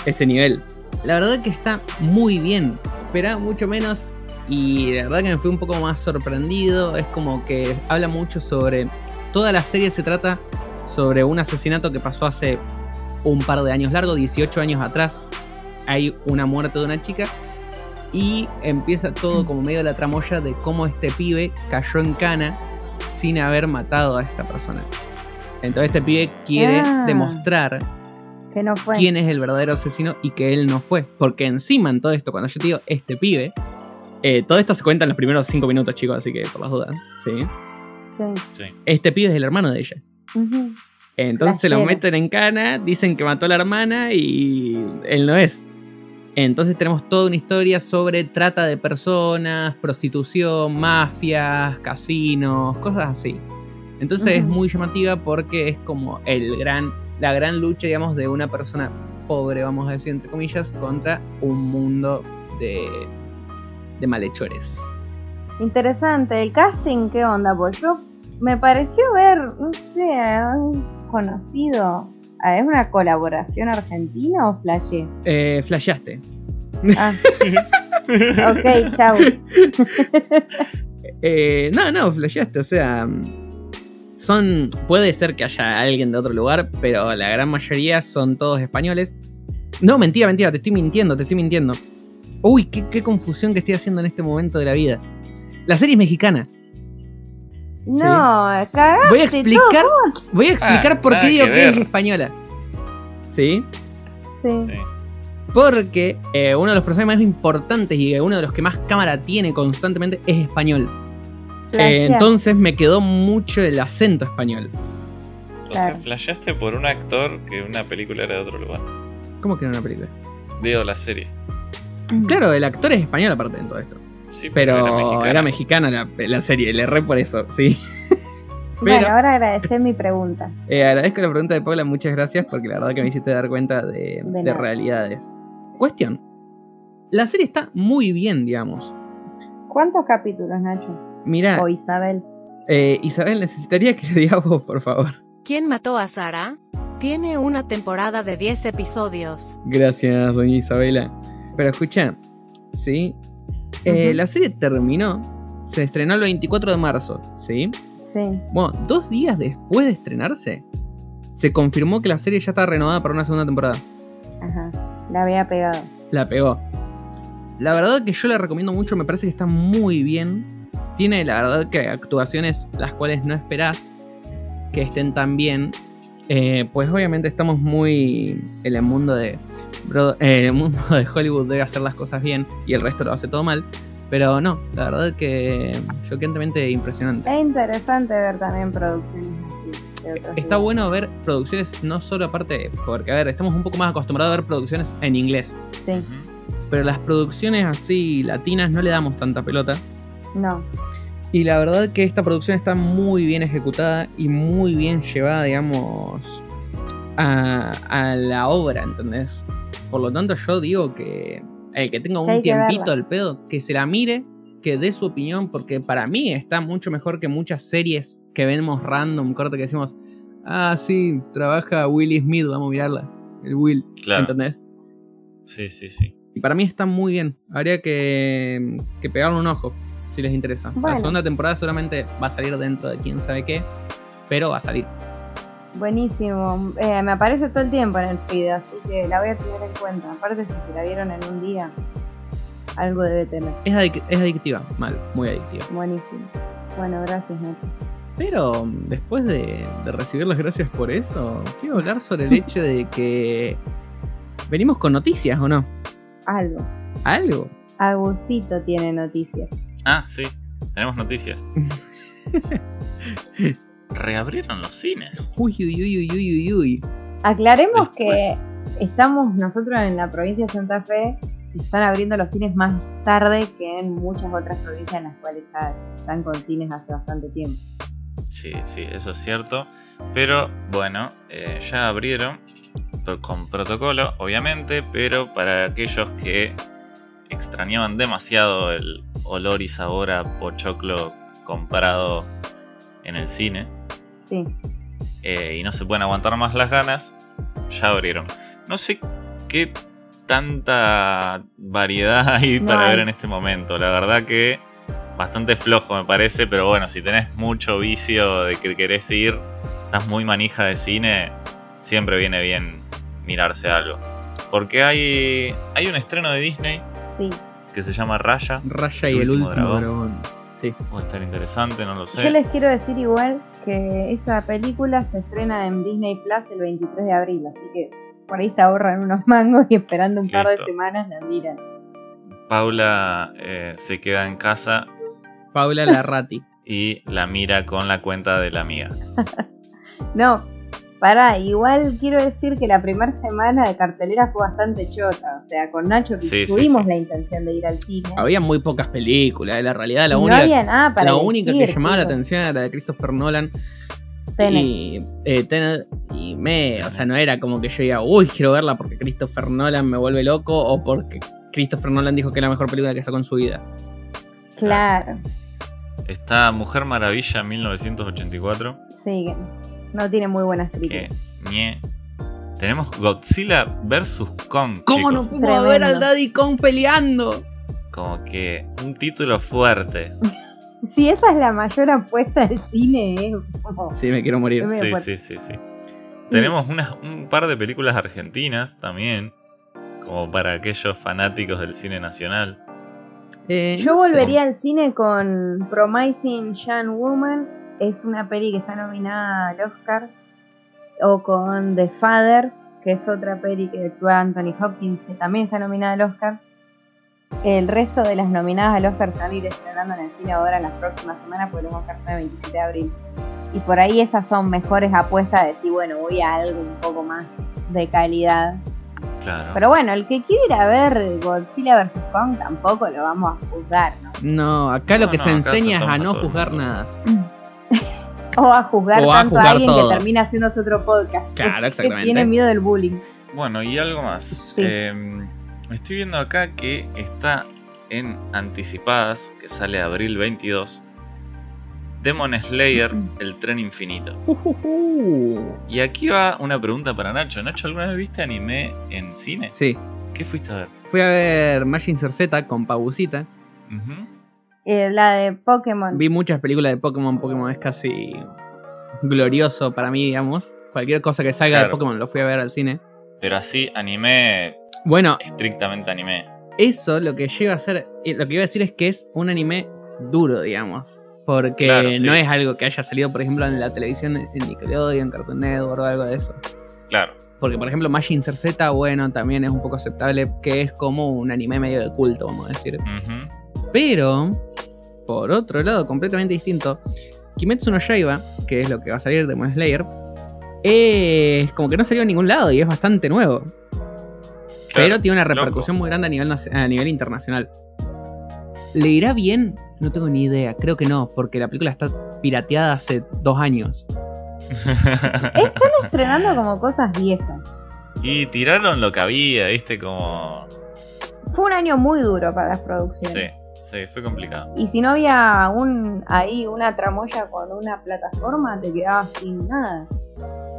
Ese nivel. La verdad que está muy bien. Esperaba mucho menos. Y la verdad que me fui un poco más sorprendido. Es como que habla mucho sobre. Toda la serie se trata sobre un asesinato que pasó hace un par de años largo, 18 años atrás. Hay una muerte de una chica. Y empieza todo como medio de la tramoya de cómo este pibe cayó en cana sin haber matado a esta persona. Entonces este pibe quiere Ah. demostrar Que no fue. quién es el verdadero asesino y que él no fue. Porque encima en todo esto, cuando yo te digo este pibe, eh, todo esto se cuenta en los primeros cinco minutos, chicos, así que por las dudas. ¿sí? Sí. Este pibe es el hermano de ella. Entonces se lo meten en cana, dicen que mató a la hermana y él no es. Entonces tenemos toda una historia sobre trata de personas, prostitución, mafias, casinos, cosas así. Entonces es muy llamativa porque es como el gran, la gran lucha, digamos, de una persona pobre, vamos a decir, entre comillas, contra un mundo de, de malhechores. Interesante. ¿El casting qué onda? Pues yo me pareció ver, no sé, conocido. Ah, ¿Es una colaboración argentina o flashé? Eh, flasheaste. Ah. <laughs> ok, chau. <laughs> Eh, no, no, flasheaste, o sea. Son. Puede ser que haya alguien de otro lugar, pero la gran mayoría son todos españoles. No, mentira, mentira, te estoy mintiendo, te estoy mintiendo. Uy, qué, qué confusión que estoy haciendo en este momento de la vida. La serie es mexicana. Sí. No, cagaste. Voy a explicar, voy a explicar Ah, por qué digo que que es española. ¿Sí? Sí. Sí. Porque eh, uno de los personajes más importantes y uno de los que más cámara tiene constantemente es español. Eh, entonces me quedó mucho el acento español. O Claro. sea, flasheaste por un actor que una película era de otro lugar. ¿Cómo que era una película? Digo, la serie. Claro, el actor es español aparte de todo esto. Sí, Pero mexicana. era mexicana la, la serie, le erré por eso, sí. Bueno, Pero ahora agradecer mi pregunta. eh, agradezco la pregunta de Paula, muchas gracias porque la verdad que me hiciste dar cuenta de, De de nada. realidades. Cuestión. La serie está muy bien, digamos. ¿Cuántos capítulos, Nacho? Mira, O Isabel. eh, Isabel, necesitaría que le digas vos, por favor. ¿Quién mató a Sara? Tiene una temporada de 10 episodios. Gracias, doña Isabela. Pero escucha, ¿sí? Eh. La serie terminó, se estrenó el 24 de marzo, ¿sí? Sí. Bueno, dos días después de estrenarse, se confirmó que la serie ya está renovada para una segunda temporada. Ajá. La había pegado. La pegó. La verdad que yo la recomiendo mucho, me parece que está muy bien. Tiene la verdad que actuaciones las cuales no esperás que estén tan bien. Eh, pues obviamente estamos muy en el mundo de bro- eh, el mundo de Hollywood debe hacer las cosas bien y el resto lo hace todo mal. Pero no, la verdad que choquentemente impresionante. Es interesante ver también producciones Está bueno ver producciones no solo aparte, porque a ver, estamos un poco más acostumbrados a ver producciones en inglés. Sí. Pero las producciones así latinas no le damos tanta pelota. No. Y la verdad que esta producción está muy bien ejecutada y muy bien llevada, digamos, a, a la obra, ¿entendés? Por lo tanto, yo digo que el que tenga un que tiempito al pedo, que se la mire, que dé su opinión, porque para mí está mucho mejor que muchas series que vemos random, corte, que decimos, ah, sí, trabaja Willy Smith, vamos a mirarla. El Will, Claro. ¿entendés? Sí, sí, sí. Y para mí está muy bien. Habría que, que pegarle un ojo si les interesa. Bueno. La segunda temporada seguramente va a salir dentro de quién sabe qué, pero va a salir. Buenísimo. Eh, me aparece todo el tiempo en el feed, así que la voy a tener en cuenta. Aparte, si se la vieron en un día, algo debe tener. Es, adic- es adictiva, mal, muy adictiva. Buenísimo. Bueno, gracias, Nacho. Pero mm, después de, de recibir las gracias por eso, quiero hablar sobre el hecho de que venimos con noticias, ¿o no? Algo. Algo. Agusito tiene noticias. Ah, sí. Tenemos noticias. <laughs> Reabrieron los cines. Uy, uy, uy, uy, uy, uy, uy. Aclaremos Después. que estamos nosotros en la provincia de Santa Fe y están abriendo los cines más tarde que en muchas otras provincias en las cuales ya están con cines hace bastante tiempo. Sí, sí, eso es cierto. Pero bueno, eh, ya abrieron con protocolo, obviamente, pero para aquellos que extrañaban demasiado el olor y sabor a pochoclo comprado en el cine Sí. eh, y no se pueden aguantar más las ganas, ya abrieron. No sé qué tanta variedad <laughs> hay No para hay. ver en este momento. La verdad que bastante flojo me parece, pero bueno, si tenés mucho vicio de que querés ir, estás muy manija de cine, siempre viene bien mirarse algo. Porque hay, hay un estreno de Disney Sí. que se llama Raya. Raya y El el último último dragón. dragón. Sí. Puede estar interesante, no lo sé. Yo les quiero decir igual que esa película se estrena en Disney Plus el 23 de abril, así que por ahí se ahorran unos <laughs> mangos y esperando un par de semanas la miran. Paula eh, se queda en casa Paula Larrati. y la mira con la cuenta de la amiga. <laughs> No, Para, igual quiero decir que la primera semana de cartelera fue bastante chota. O sea, con Nacho que Sí, tuvimos sí. la intención de ir al cine. Había muy pocas películas, eh, la realidad, la no única, había nada para la única que llamaba la atención era la de Christopher Nolan. Tenet. Y, eh, Tenet, y me, o sea, no era como que yo diga, uy, quiero verla porque Christopher Nolan me vuelve loco o porque Christopher Nolan dijo que es la mejor película que sacó en su vida. Claro, Está Mujer Maravilla 1984. sí, que no tiene muy buenas críticas. Tenemos Godzilla vs. Kong. ¿Cómo chicos. no fuimos a ver al. Daddy Kong peleando? Como que un título fuerte. <laughs> Si esa es la mayor apuesta del cine, como- Sí, me quiero morir. Sí, sí, sí, sí. Tenemos unas- un par de películas argentinas también. Como para aquellos fanáticos del cine nacional. Eh, Yo volvería al cine con Promising Young Woman. Es una peli que está nominada al Oscar. O con The Father, que es otra peli que actúa Anthony Hopkins, que también está nominada al Oscar. El resto de las nominadas al Oscar se van a ir estrenando en el cine ahora en las próximas semanas, porque los Oscars son el 27 de abril. Y por ahí esas son mejores apuestas de decir, bueno, voy a algo un poco más de calidad. Claro. Pero bueno, el que quiera ir a ver Godzilla vs. Kong tampoco lo vamos a juzgar, ¿no? No, acá lo No, que no, se enseña se es a no juzgar nada. <laughs> O a juzgar O a tanto juzgar a alguien todo. que termina haciéndose otro podcast. Claro, Que exactamente. tiene miedo del bullying. Bueno, y algo más. Sí. Eh, estoy viendo acá que está en anticipadas, que sale abril 22, Demon Slayer, el tren infinito. Ujujú. Y aquí va una pregunta para Nacho. Nacho, ¿alguna vez viste anime en cine? Sí, ¿Qué fuiste a ver? fui a ver Majin Z con Pabucita. Ujú. Eh, la de Pokémon. Vi muchas películas de Pokémon. Pokémon es casi glorioso para mí, digamos. Cualquier cosa que salga de. Pokémon lo fui a ver al cine. Pero así, anime, Bueno, estrictamente anime. eso lo que lleva a ser. eh, Lo que iba a decir es que es un anime duro, digamos. Porque Claro, sí. no es algo que haya salido, por ejemplo, en la televisión, en Nickelodeon, Cartoon Network o algo de eso. Claro. Porque, por ejemplo, Majin Z, bueno, también es un poco aceptable, que es como un anime medio de culto, vamos a decir. Ujú. Pero, por otro lado, completamente distinto, Kimetsu no Yaiba, que es lo que va a salir de Demon Slayer, es como que no salió en ningún lado y es bastante nuevo. pero tiene una loco. repercusión muy grande a nivel, a nivel internacional. ¿Le irá bien? No tengo ni idea, creo que no, porque la película está pirateada hace dos años. <laughs> <laughs> Están estrenando como cosas viejas. y tiraron lo que había, viste, como... Fue un año muy duro para las producciones. Sí, sí, fue complicado. Y si no había un ahí una tramoya con una plataforma, te quedabas sin nada.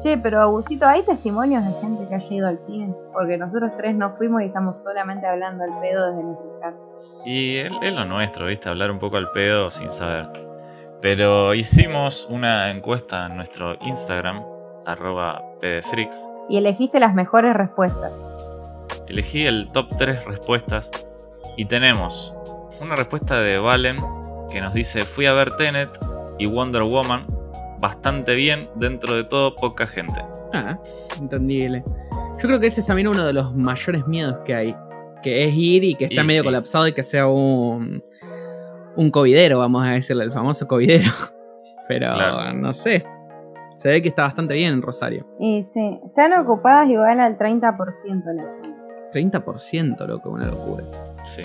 Che, pero Agusito, ¿hay testimonios de gente que haya ido al cine? Porque nosotros tres no fuimos y estamos solamente hablando al pedo desde nuestra casa. Y es, es lo nuestro, viste, hablar un poco al pedo sin saber. Pero hicimos una encuesta en nuestro Instagram, arroba pdfrix. Y elegiste las mejores respuestas. Elegí el top 3 respuestas y tenemos una respuesta de Valen que nos dice fui a ver Tenet y Wonder Woman bastante bien, dentro de todo poca gente. Ah, entendible. Yo creo que ese es también uno de los mayores miedos que hay. Que es ir y que está Y medio sí. colapsado y que sea un. Un covidero, vamos a decirle, el famoso covidero. <laughs> Pero Claro. no sé. Se ve que está bastante bien en Rosario. Y sí, están ocupadas y van al 30% en el cine. 30%, loco, una locura. Sí.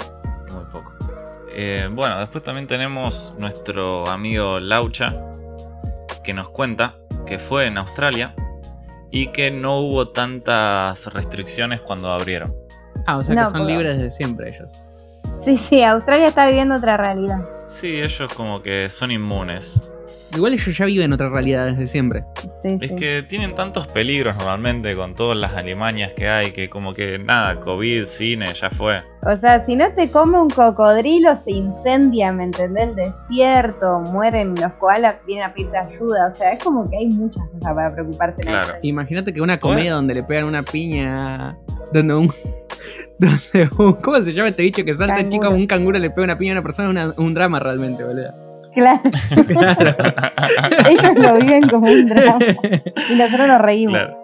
Eh, bueno, después también tenemos nuestro amigo Laucha, que nos cuenta que fue en Australia y que no hubo tantas restricciones cuando abrieron. Ah, o sea No, que son pero- libres desde siempre ellos. Sí, sí, Australia está viviendo otra realidad. Sí, ellos como que son inmunes. Igual ellos ya viven otra realidad desde siempre. Sí, Es sí. que tienen tantos peligros normalmente con todas las alimañas que hay, que como que nada, COVID, cine, ya fue. O sea, si no te come un cocodrilo, se incendia, ¿me entendés? El desierto, mueren los koalas, vienen a pedirte ayuda. O sea, es como que hay muchas cosas para preocuparse en Claro. Imagínate que una comedia donde le pegan una piña. Donde un. <laughs> Donde un. ¿Cómo se llama este bicho que salta chico? Un canguro le pega una piña a una persona. una- un drama realmente, boludo. Claro, Claro. <laughs> ellos lo viven como un drama. Y nosotros nos reímos. Claro.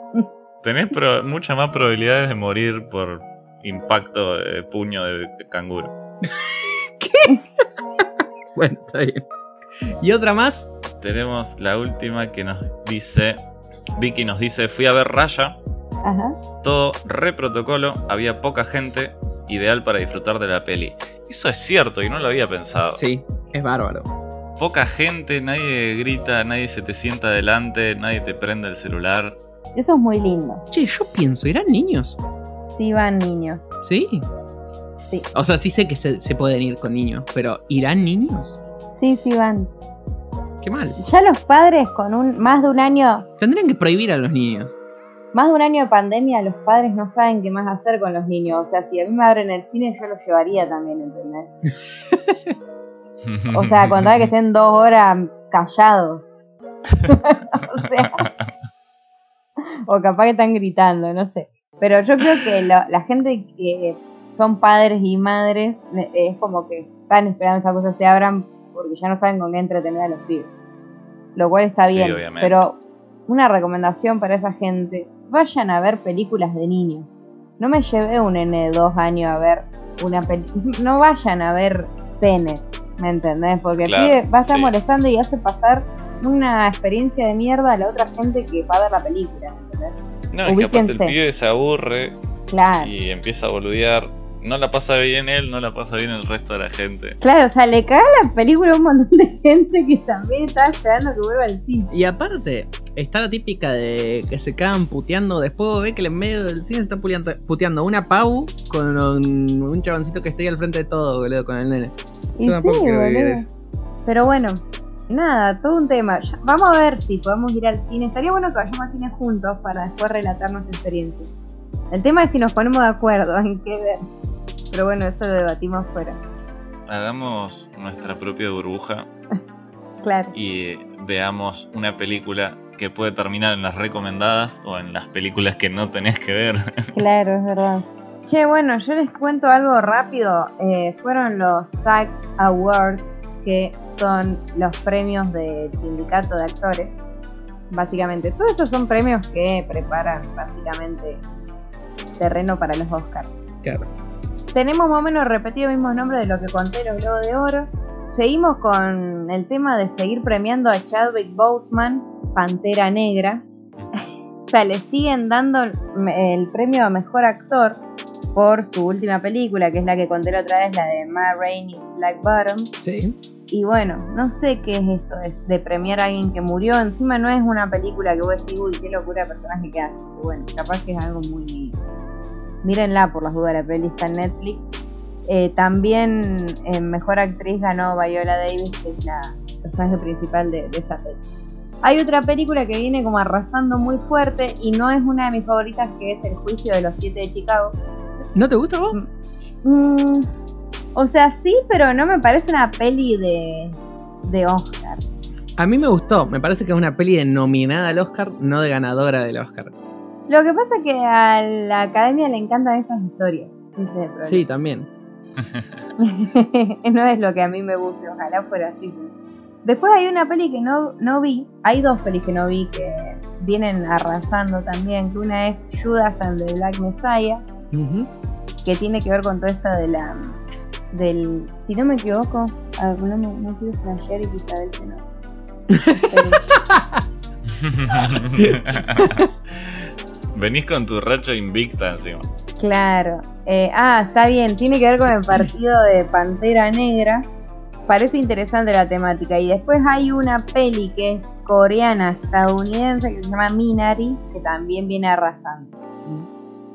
Tenés pro- muchas más probabilidades de morir por impacto de puño de, canguro. <laughs> <laughs> bueno, está bien. Y otra más. Tenemos la última que nos dice Vicky nos dice, fui a ver Raya, Ajá. todo re protocolo, había poca gente, ideal para disfrutar de la peli. Eso es cierto y no lo había pensado. Sí, es bárbaro. Poca gente, nadie grita, nadie se te sienta adelante, nadie te prende el celular. Eso es muy lindo. Che, yo pienso, ¿irán niños? Sí van niños. ¿Sí? Sí. O sea, sí sé que se, se pueden ir con niños, pero ¿irán niños? Sí, sí van. Qué mal. Ya los padres con un más de un año, Tendrían que prohibir a los niños. más de un año de pandemia, los padres no saben qué más hacer con los niños. O sea, si a mí me abren el cine, yo los llevaría también, ¿entendés? <laughs> O sea, contaba que estén dos horas callados. <laughs> o sea, o capaz que están gritando, no sé. Pero yo creo que lo- la gente que son padres y madres eh, es como que están esperando que esas cosas se abran porque ya no saben con qué entretener a los pibes. Lo cual está bien. pero una recomendación para esa gente, vayan a ver películas de niños. No me llevé un nene de dos años a ver una película. No vayan a ver Tenet, ¿me entendés? Porque Claro, el pibe va a estar sí. molestando y hace pasar una experiencia de mierda a la otra gente que va a ver la película, ¿me entendés? No, es que aparte el pibe se aburre Claro. y empieza a boludear. No la pasa bien él, no la pasa bien el resto de la gente. Claro, o sea, le caga la película a un montón de gente que también estaba esperando que vuelva al cine. Y aparte, está la típica de que se quedan puteando. Después ve que en medio del cine se está puteando, puteando una Pau con un, un chaboncito que esté ahí al frente de todo, boludo, con el nene. Y Yo tampoco sí, quiero vivir boludo. eso. Pero bueno, nada, todo un tema. Vamos a ver si podemos ir al cine. Estaría bueno que vayamos al cine juntos para después relatar nuestra experiencia. El tema es si nos ponemos de acuerdo en qué ver. Pero bueno, eso lo debatimos fuera. Hagamos nuestra propia burbuja <laughs> Claro. y veamos una película que puede terminar en las recomendadas o en las películas que no tenés que ver. <laughs> Claro, es verdad. Che, bueno, yo les cuento algo rápido. Eh, fueron los SAG Awards, que son los premios del sindicato de actores. Básicamente, todos estos son premios que preparan básicamente terreno para los Oscars. Claro. Tenemos más o menos repetido el mismo nombre de lo que conté los Globos de Oro. Seguimos con el tema de seguir premiando a Chadwick Boseman, Pantera Negra. <laughs> O sea, le siguen dando el premio a mejor actor por su última película, que es la que conté la otra vez, la de Ma Rainey's Black Bottom. Sí. Y bueno, no sé qué es esto de, de premiar a alguien que murió. Encima no es una película que vos decís, uy, qué locura de personaje que hace. Bueno, capaz que es algo muy. Mírenla por las dudas, la peli está en Netflix. Eh, también en Mejor Actriz ganó Viola Davis, que es la personaje principal de, de esa peli. Hay otra película que viene como arrasando muy fuerte y no es una de mis favoritas, que es El Juicio de los Siete de Chicago. ¿No te gusta vos? Mm, o sea, sí, pero no me parece una peli de, de Oscar. A mí me gustó. Me parece que es una peli de nominada al Oscar, no de ganadora del Oscar. Lo que pasa es que a la academia le encantan esas historias. Es. Sí, también. <laughs> no es lo que a mí me gusta, ojalá fuera así. Después hay una peli que no, no vi, hay dos pelis que no vi que vienen arrasando también, que una es Judas and the Black Messiah, Ujú. que tiene que ver con todo esto de la del si no me equivoco, ver, no, me- no quiero flashear y que Isabel se enoje. Venís con tu racha invicta encima. Claro. Eh, ah, está bien. Tiene que ver con el partido de Pantera Negra. Parece interesante la temática. Y después hay una peli que es coreana, estadounidense, que se llama Minari, que también viene arrasando.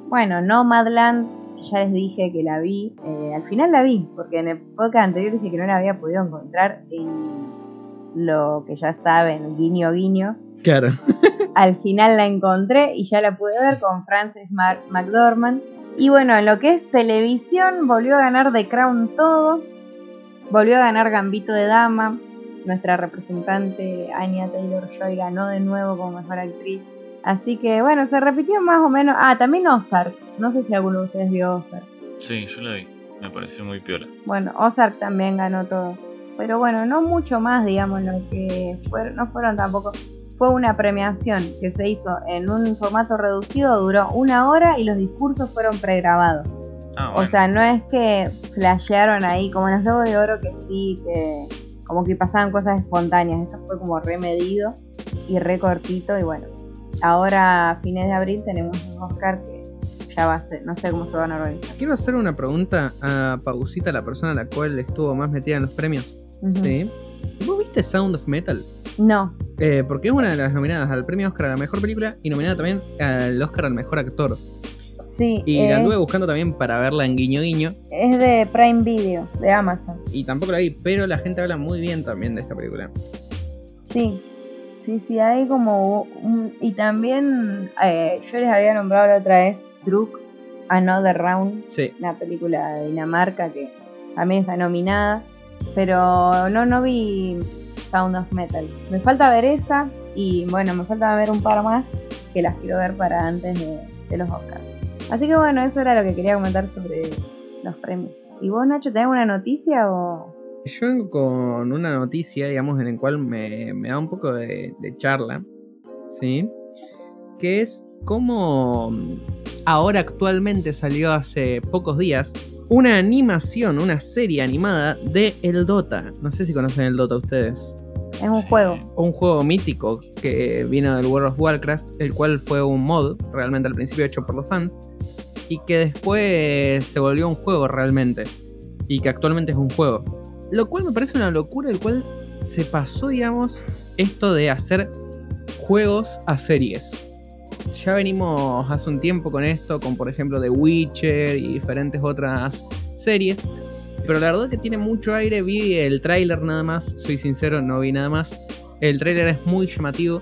Bueno, Nomadland, ya les dije que la vi. eh, al final la vi, porque en el podcast anterior dije que no la había podido encontrar en lo que ya saben, guiño guiño. Claro. Al final la encontré y ya la pude ver con Frances Mar- McDormand. Y bueno, en lo que es televisión, volvió a ganar The Crown todo. Volvió a ganar Gambito de Dama. Nuestra representante Anya Taylor Joy ganó de nuevo como mejor actriz. Así que bueno, se repitió más o menos. Ah, también Ozark. No sé si alguno de ustedes vio Ozark. Sí, yo lo vi. Me pareció muy piola. Bueno, Ozark también ganó todo. Pero bueno, no mucho más, digamos, lo que fueron, no fueron tampoco. Fue una premiación que se hizo en un formato reducido, duró una hora y los discursos fueron pregrabados. Ah, O sea, no es que flashearon ahí como en los Globos de Oro que sí, que como que pasaban cosas espontáneas. Esto fue como remedido y re cortito y bueno. ahora a fines de abril tenemos un Oscar que ya va a ser, no sé cómo se van a organizar. Quiero hacer una pregunta a Pausita, la persona a la cual estuvo más metida en los premios. Sí. ¿Vos viste Sound of Metal? No, Eh, porque es una de las nominadas al premio Oscar a la mejor película y nominada también al Oscar al mejor actor. sí. Y es, la anduve buscando también para verla en guiño guiño es de Prime Video, de Amazon. y tampoco la vi, pero la gente habla muy bien también de esta película. Sí, sí, sí, hay como un... Y también eh, yo les había nombrado la otra vez Druk, Another Round, Sí. una película de Dinamarca que también está nominada, pero no, no vi Sound of Metal. Me falta ver esa y bueno, me falta ver un par más que las quiero ver para antes de, los Oscars. Así que bueno, eso era lo que quería comentar sobre los premios. ¿Y vos, Nacho, tenés una noticia o...? Yo vengo con una noticia, digamos, en la cual me, me da un poco de, de charla, ¿sí? Que es como ahora actualmente salió hace pocos días una animación, una serie animada de El Dota. No sé si conocen El Dota ustedes. Es un juego. Un juego mítico que vino del World of Warcraft, el cual fue un mod realmente al principio hecho por los fans y que después se volvió un juego realmente y que actualmente es un juego. Lo cual me parece una locura, el cual se pasó, digamos, esto de hacer juegos a series. Ya venimos hace un tiempo con esto, con por ejemplo The Witcher y diferentes otras series. Pero la verdad que tiene mucho aire, vi el tráiler nada más, soy sincero, no vi nada más. El tráiler es muy llamativo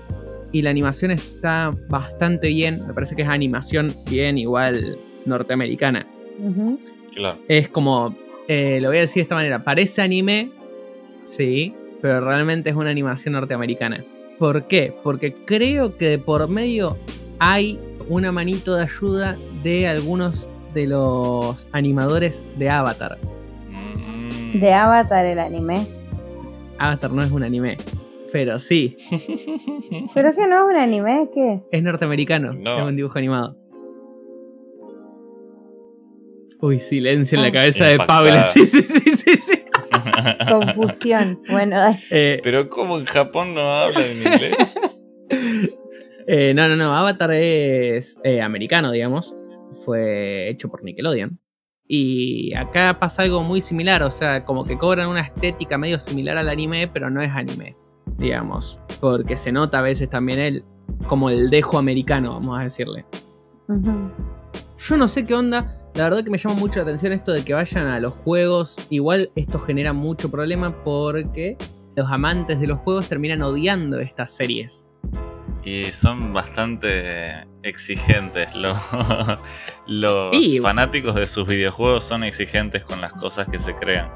y la animación está bastante bien, me parece que es animación bien igual norteamericana. Claro. Es como, eh, lo voy a decir de esta manera, parece anime, sí, pero realmente es una animación norteamericana. ¿Por qué? Porque creo que de por medio hay una manito de ayuda de algunos de los animadores de Avatar. Mm. De Avatar el anime. Avatar no es un anime, pero sí, <laughs> Pero es que no es un anime, es que. es norteamericano, No. es un dibujo animado. Uy, silencio en la Ah. cabeza de. Paula. Sí, sí, sí, sí, sí. <laughs> Confusión. Bueno, dale. Eh, Pero ¿cómo en Japón no hablan en inglés? <laughs> Eh, no, no, no. Avatar es eh, americano, digamos. Fue hecho por Nickelodeon. Y acá pasa algo muy similar. O sea, como que cobran una estética medio similar al anime, pero no es anime, digamos. Porque se nota a veces también el. como el dejo americano, vamos a decirle. Yo no sé qué onda. La verdad que me llama mucho la atención esto de que vayan a los juegos. Igual esto genera mucho problema porque los amantes de los juegos terminan odiando estas series. Y son bastante exigentes. <laughs> Los, fanáticos de sus videojuegos son exigentes con las cosas que se crean.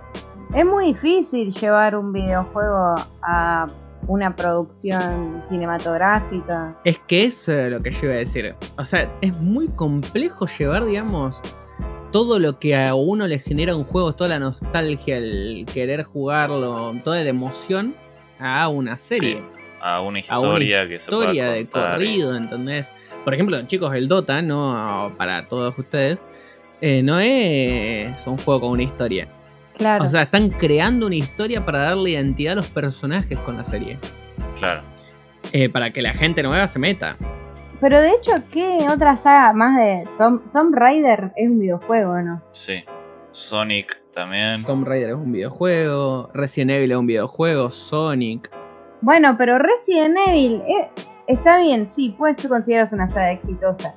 Es muy difícil llevar un videojuego a una producción cinematográfica. Es que eso era lo que yo iba a decir. O sea, es muy complejo llevar, digamos, todo lo que a uno le genera un juego, toda la nostalgia, el querer jugarlo, toda la emoción a una serie. A una A una historia que se pueda Historia de corrido, ¿entendés? Por ejemplo, chicos, el Dota, no para todos ustedes, eh, no es un juego con una historia. Claro. O sea, están creando una historia para darle identidad a los personajes con la serie. Claro. Eh, para que la gente nueva se meta. Pero de hecho, ¿qué otra saga más de Tom, Tomb Raider es un videojuego, no? Sí. Sonic también. Tomb Raider es un videojuego, Resident Evil es un videojuego, Sonic. Bueno, pero Resident Evil eh, está bien, sí, puede considerarse una saga exitosa.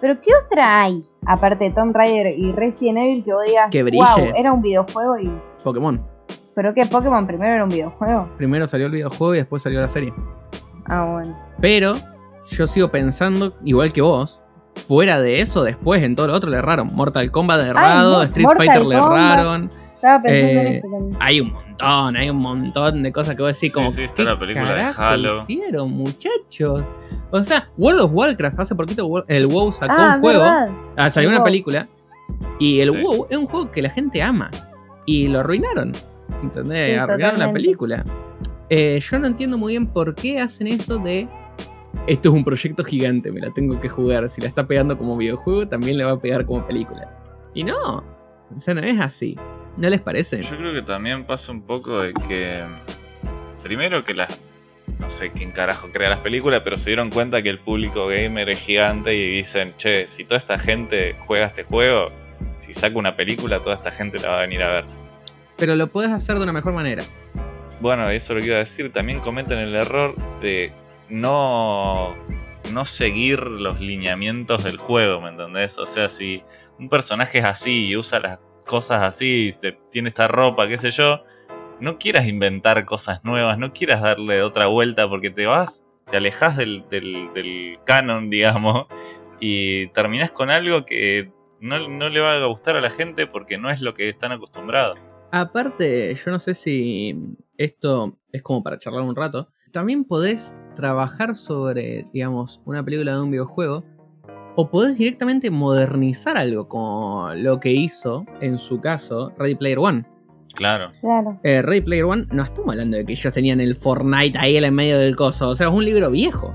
Pero ¿qué otra hay? Aparte de Tomb Raider y Resident Evil que vos digas, Que brille. wow, era un videojuego y... Pokémon. ¿Pero qué? ¿Pokémon primero era un videojuego? Primero salió el videojuego y después salió la serie. Ah, bueno. Pero yo sigo pensando, igual que vos, fuera de eso, después en todo lo otro le erraron. Mortal Kombat le errado, Mo- Street Mortal Fighter le erraron. Estaba pensando en Eh, eso también. Hay un montón, hay un montón de cosas que vos decís Sí, como, sí, está ¿qué la película de carajo Halo. hicieron, muchachos? O sea, World of Warcraft, hace poquito el WoW sacó Ah, un juego, ah, salió el una WoW. película, y el Sí. WoW es un juego que la gente ama, y lo arruinaron, ¿entendés? Sí, arruinaron la película. Eh, yo no entiendo muy bien por qué hacen eso de... Esto es un proyecto gigante, me la tengo que jugar. Si la está pegando como videojuego, también le va a pegar como película. Y no, o sea, no es así. ¿No les parece? Yo creo que también pasa un poco de que. Primero que las no sé quién carajo crea las películas, pero se dieron cuenta que el público gamer es gigante y dicen, che, si toda esta gente juega este juego, si saco una película, toda esta gente la va a venir a ver. Pero lo puedes hacer de una mejor manera. Bueno, eso lo que iba a decir. También cometen el error de no, no seguir los lineamientos del juego, ¿me entendés? O sea, si un personaje es así y usa las cosas así, tiene esta ropa, qué sé yo, no quieras inventar cosas nuevas, no quieras darle otra vuelta porque te vas, te alejas del, canon, <laughs> digamos, y terminas con algo que no, no le va a gustar a la gente porque no es lo que están acostumbrados. Aparte, yo no sé si esto es como para charlar un rato. También podés trabajar sobre, digamos, una película de un videojuego. O podés directamente modernizar algo como lo que hizo, en su caso, Ready Player One. Claro. Claro. Eh, Ready Player One, no estamos hablando de que ellos tenían el Fortnite ahí en medio del coso. O sea, es un libro viejo.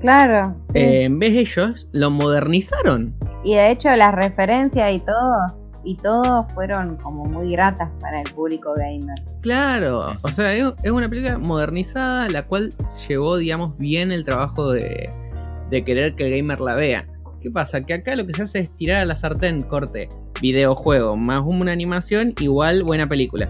Claro. sí. Eh, en vez de ellos, lo modernizaron. Y de hecho las referencias y todo, y todo fueron como muy gratas para el público gamer. Claro, o sea, es es una película modernizada, la cual llevó, digamos, bien el trabajo de, de querer que el gamer la vea. ¿Qué pasa? Que acá lo que se hace es tirar a la sartén, corte, videojuego, más una animación, igual buena película.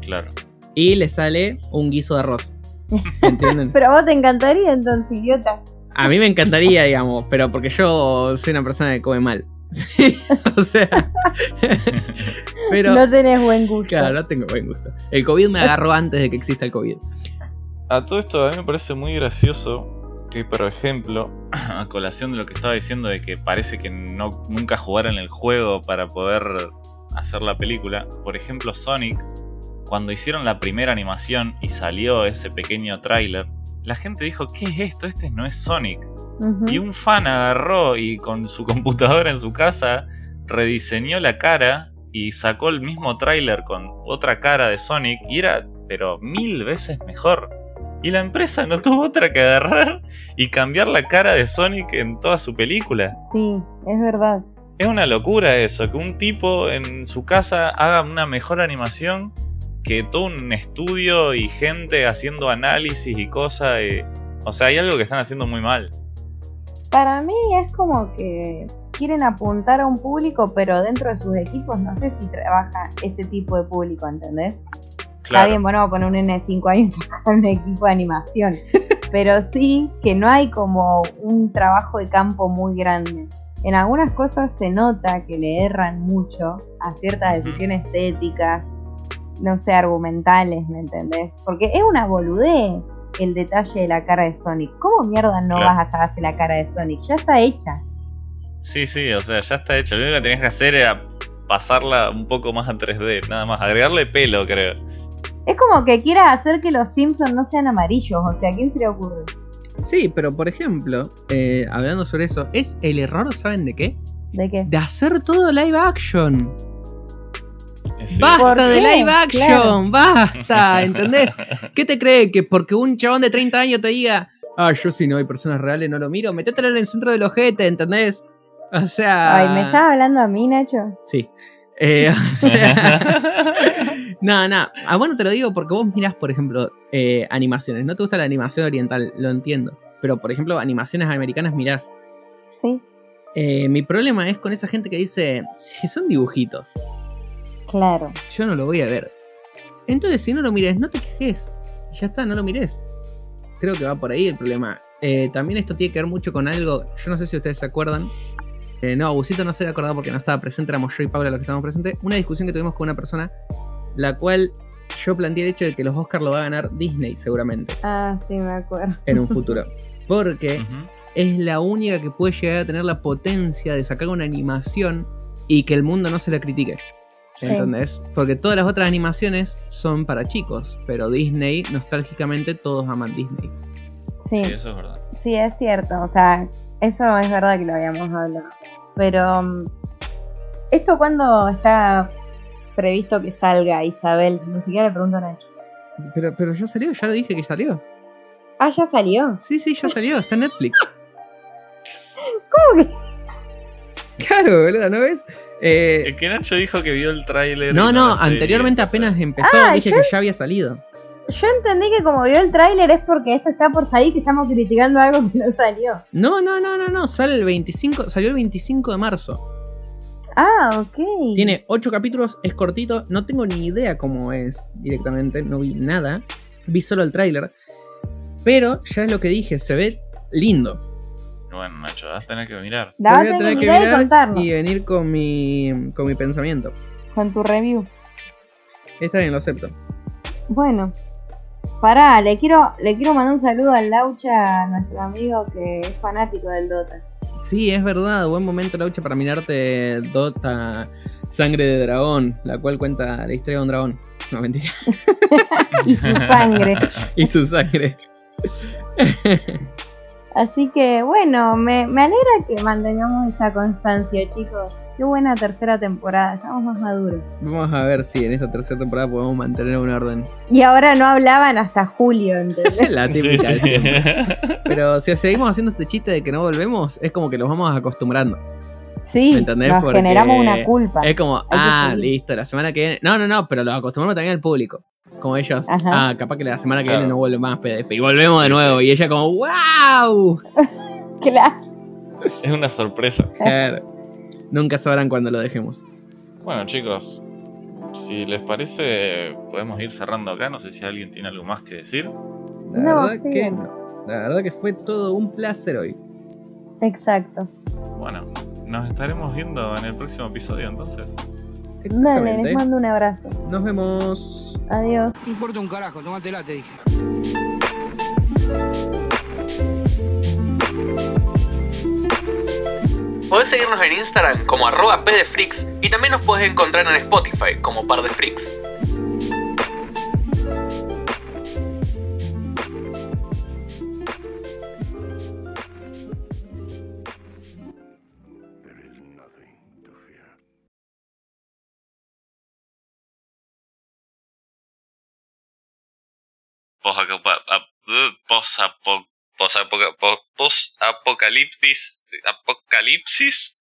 Claro. Y le sale un guiso de arroz. <laughs> ¿Entienden? Pero a vos te encantaría entonces, idiota. A mí me encantaría, digamos, pero porque yo soy una persona que come mal. <laughs> Sí, o sea. <laughs> pero. No tenés buen gusto. Claro, no tengo buen gusto. El COVID me agarró antes de que exista el COVID. A todo esto a mí me parece muy gracioso que, por ejemplo, <clears throat> a colación de lo que estaba diciendo de que parece que no, nunca jugaron el juego para poder hacer la película, por ejemplo Sonic, cuando hicieron la primera animación y salió ese pequeño tráiler, la gente dijo, ¿qué es esto? Este no es Sonic. Y un fan agarró y con su <laughs> computadora en su casa rediseñó la cara y sacó el mismo tráiler con otra cara de Sonic y era pero mil veces mejor. Y la empresa no tuvo otra que agarrar y cambiar la cara de Sonic en toda su película. Sí, es verdad. Es una locura eso, que un tipo en su casa haga una mejor animación que todo un estudio y gente haciendo análisis y cosas. eh, O sea, hay algo que están haciendo muy mal. Para mí es como que quieren apuntar a un público, pero dentro de sus equipos no sé si trabaja ese tipo de público, ¿entendés? Está bien, bueno, vamos a poner un nene de 5 años <laughs> en un equipo de animación. <laughs> Pero sí que no hay como un trabajo de campo muy grande. En algunas cosas se nota que le erran mucho a ciertas decisiones estéticas, no sé, argumentales, ¿me entendés? Porque es una boludez el detalle de la cara de Sonic. ¿Cómo mierda no Claro. vas a sacarse la cara de Sonic? Ya está hecha. Sí, sí, o sea, ya está hecho. Lo único que tenías que hacer era pasarla un poco más a 3D, nada más. Agregarle pelo, creo. Es como que quieras hacer que los Simpsons no sean amarillos, o sea, ¿a quién se le ocurre? Sí, pero por ejemplo, eh, hablando sobre eso, es el error, ¿saben de qué? ¿De qué? De hacer todo live action. Sí. Basta ¿Por de live action, Claro. basta, ¿entendés? ¿Qué te cree? Que porque un chabón de 30 años te diga, ah, yo si no hay personas reales no lo miro, metételo en el centro del ojete, ¿entendés? O sea. Ay, ¿me estás hablando a mí, Nacho? Sí. Eh, o <laughs> sea. <laughs> no, no. Ah, bueno, te lo digo porque vos mirás, por ejemplo, eh, animaciones. No te gusta la animación oriental, lo entiendo. Pero, por ejemplo, animaciones americanas mirás. Sí, Eh, mi problema es con esa gente que dice, si son dibujitos, claro. yo no lo voy a ver. Entonces, si no lo mires, no te quejes. Y Ya está, no lo mires. Creo que va por ahí el problema. Eh, también esto tiene que ver mucho con algo, yo no sé si ustedes se acuerdan. Eh, no, Busito no se acordado porque no estaba presente, éramos yo y Paula los que estábamos presentes. Una discusión que tuvimos con una persona, la cual yo planteé el hecho de que los Oscars lo va a ganar Disney seguramente Ah, sí, me acuerdo. en un futuro. <laughs> Porque es la única que puede llegar a tener la potencia de sacar una animación y que el mundo no se la critique. Sí. ¿Entendés? Porque todas las otras animaciones son para chicos, pero Disney, nostálgicamente, todos aman Disney. Sí, Sí, eso es verdad. sí, es cierto. O sea, eso es verdad que lo habíamos hablado. Pero, mm, ¿esto cuándo está previsto que salga, Isabel? Ni siquiera le pregunto a Nacho. Pero, pero ya salió, ya dije que salió. Ah, ya salió. Sí, sí, ya salió, está en Netflix. <laughs> ¿Cómo que? Claro, boludo, ¿no ves? Eh, El que Nacho dijo que vio el tráiler. no, no, anteriormente apenas empezó, Ah, dije que ya había salido. Yo entendí que como vio el tráiler es porque esto está por salir, que estamos criticando algo que no salió. No, no, no, no, no. Sale el 25, salió el 25 de marzo. Ah, ok. Tiene 8 capítulos, es cortito. No tengo ni idea cómo es directamente. No vi nada. Vi solo el tráiler. Pero ya es lo que dije, se ve lindo. Bueno, Nacho, vas a tener que mirar. La Lo vas voy a tener tener que que mirar y y venir con mi, con mi pensamiento. con tu review. Está bien, lo acepto. Bueno, pará, le quiero, le quiero mandar un saludo al Laucha, nuestro amigo que es fanático del Dota. Sí, es verdad. Buen momento, Laucha, para mirarte Dota Sangre de Dragón, la cual cuenta la historia de un dragón. No, mentira. <laughs> Y su sangre. <laughs> y su sangre. <laughs> Así que bueno, me, me alegra que mantengamos esa constancia, chicos. Qué buena tercera temporada, estamos más maduros. Vamos a ver si en esta tercera temporada podemos mantener un orden. Y ahora no hablaban hasta julio, ¿entendés? <laughs> la típica de siempre. Pero si seguimos haciendo este chiste de que no volvemos, es como que nos vamos acostumbrando. Sí, ¿Me entendés? nos Porque generamos una culpa. Es como, ah, listo, la semana que viene. No, no, no, pero lo acostumbramos también al público. Como ellos, Ajá. ah, capaz que la semana que Claro. viene no vuelve más PDF. Y volvemos de nuevo. Y ella, como, ¡wow! <laughs> Claro. Es una sorpresa. <laughs> Claro. Nunca sabrán cuándo lo dejemos. Bueno, chicos, si les parece, podemos ir cerrando acá. No sé si alguien tiene algo más que decir. La No, verdad sí. que no. La verdad que fue todo un placer hoy. Exacto. Bueno, nos estaremos viendo en el próximo episodio entonces. Dale, les mando un abrazo. Nos vemos. Adiós. No importa un carajo, tómatela, te dije. Podés seguirnos en Instagram como arroba pdfreaks y también nos podés encontrar en Spotify como par de freaks. Post-apocalipsis. Apocalipsis.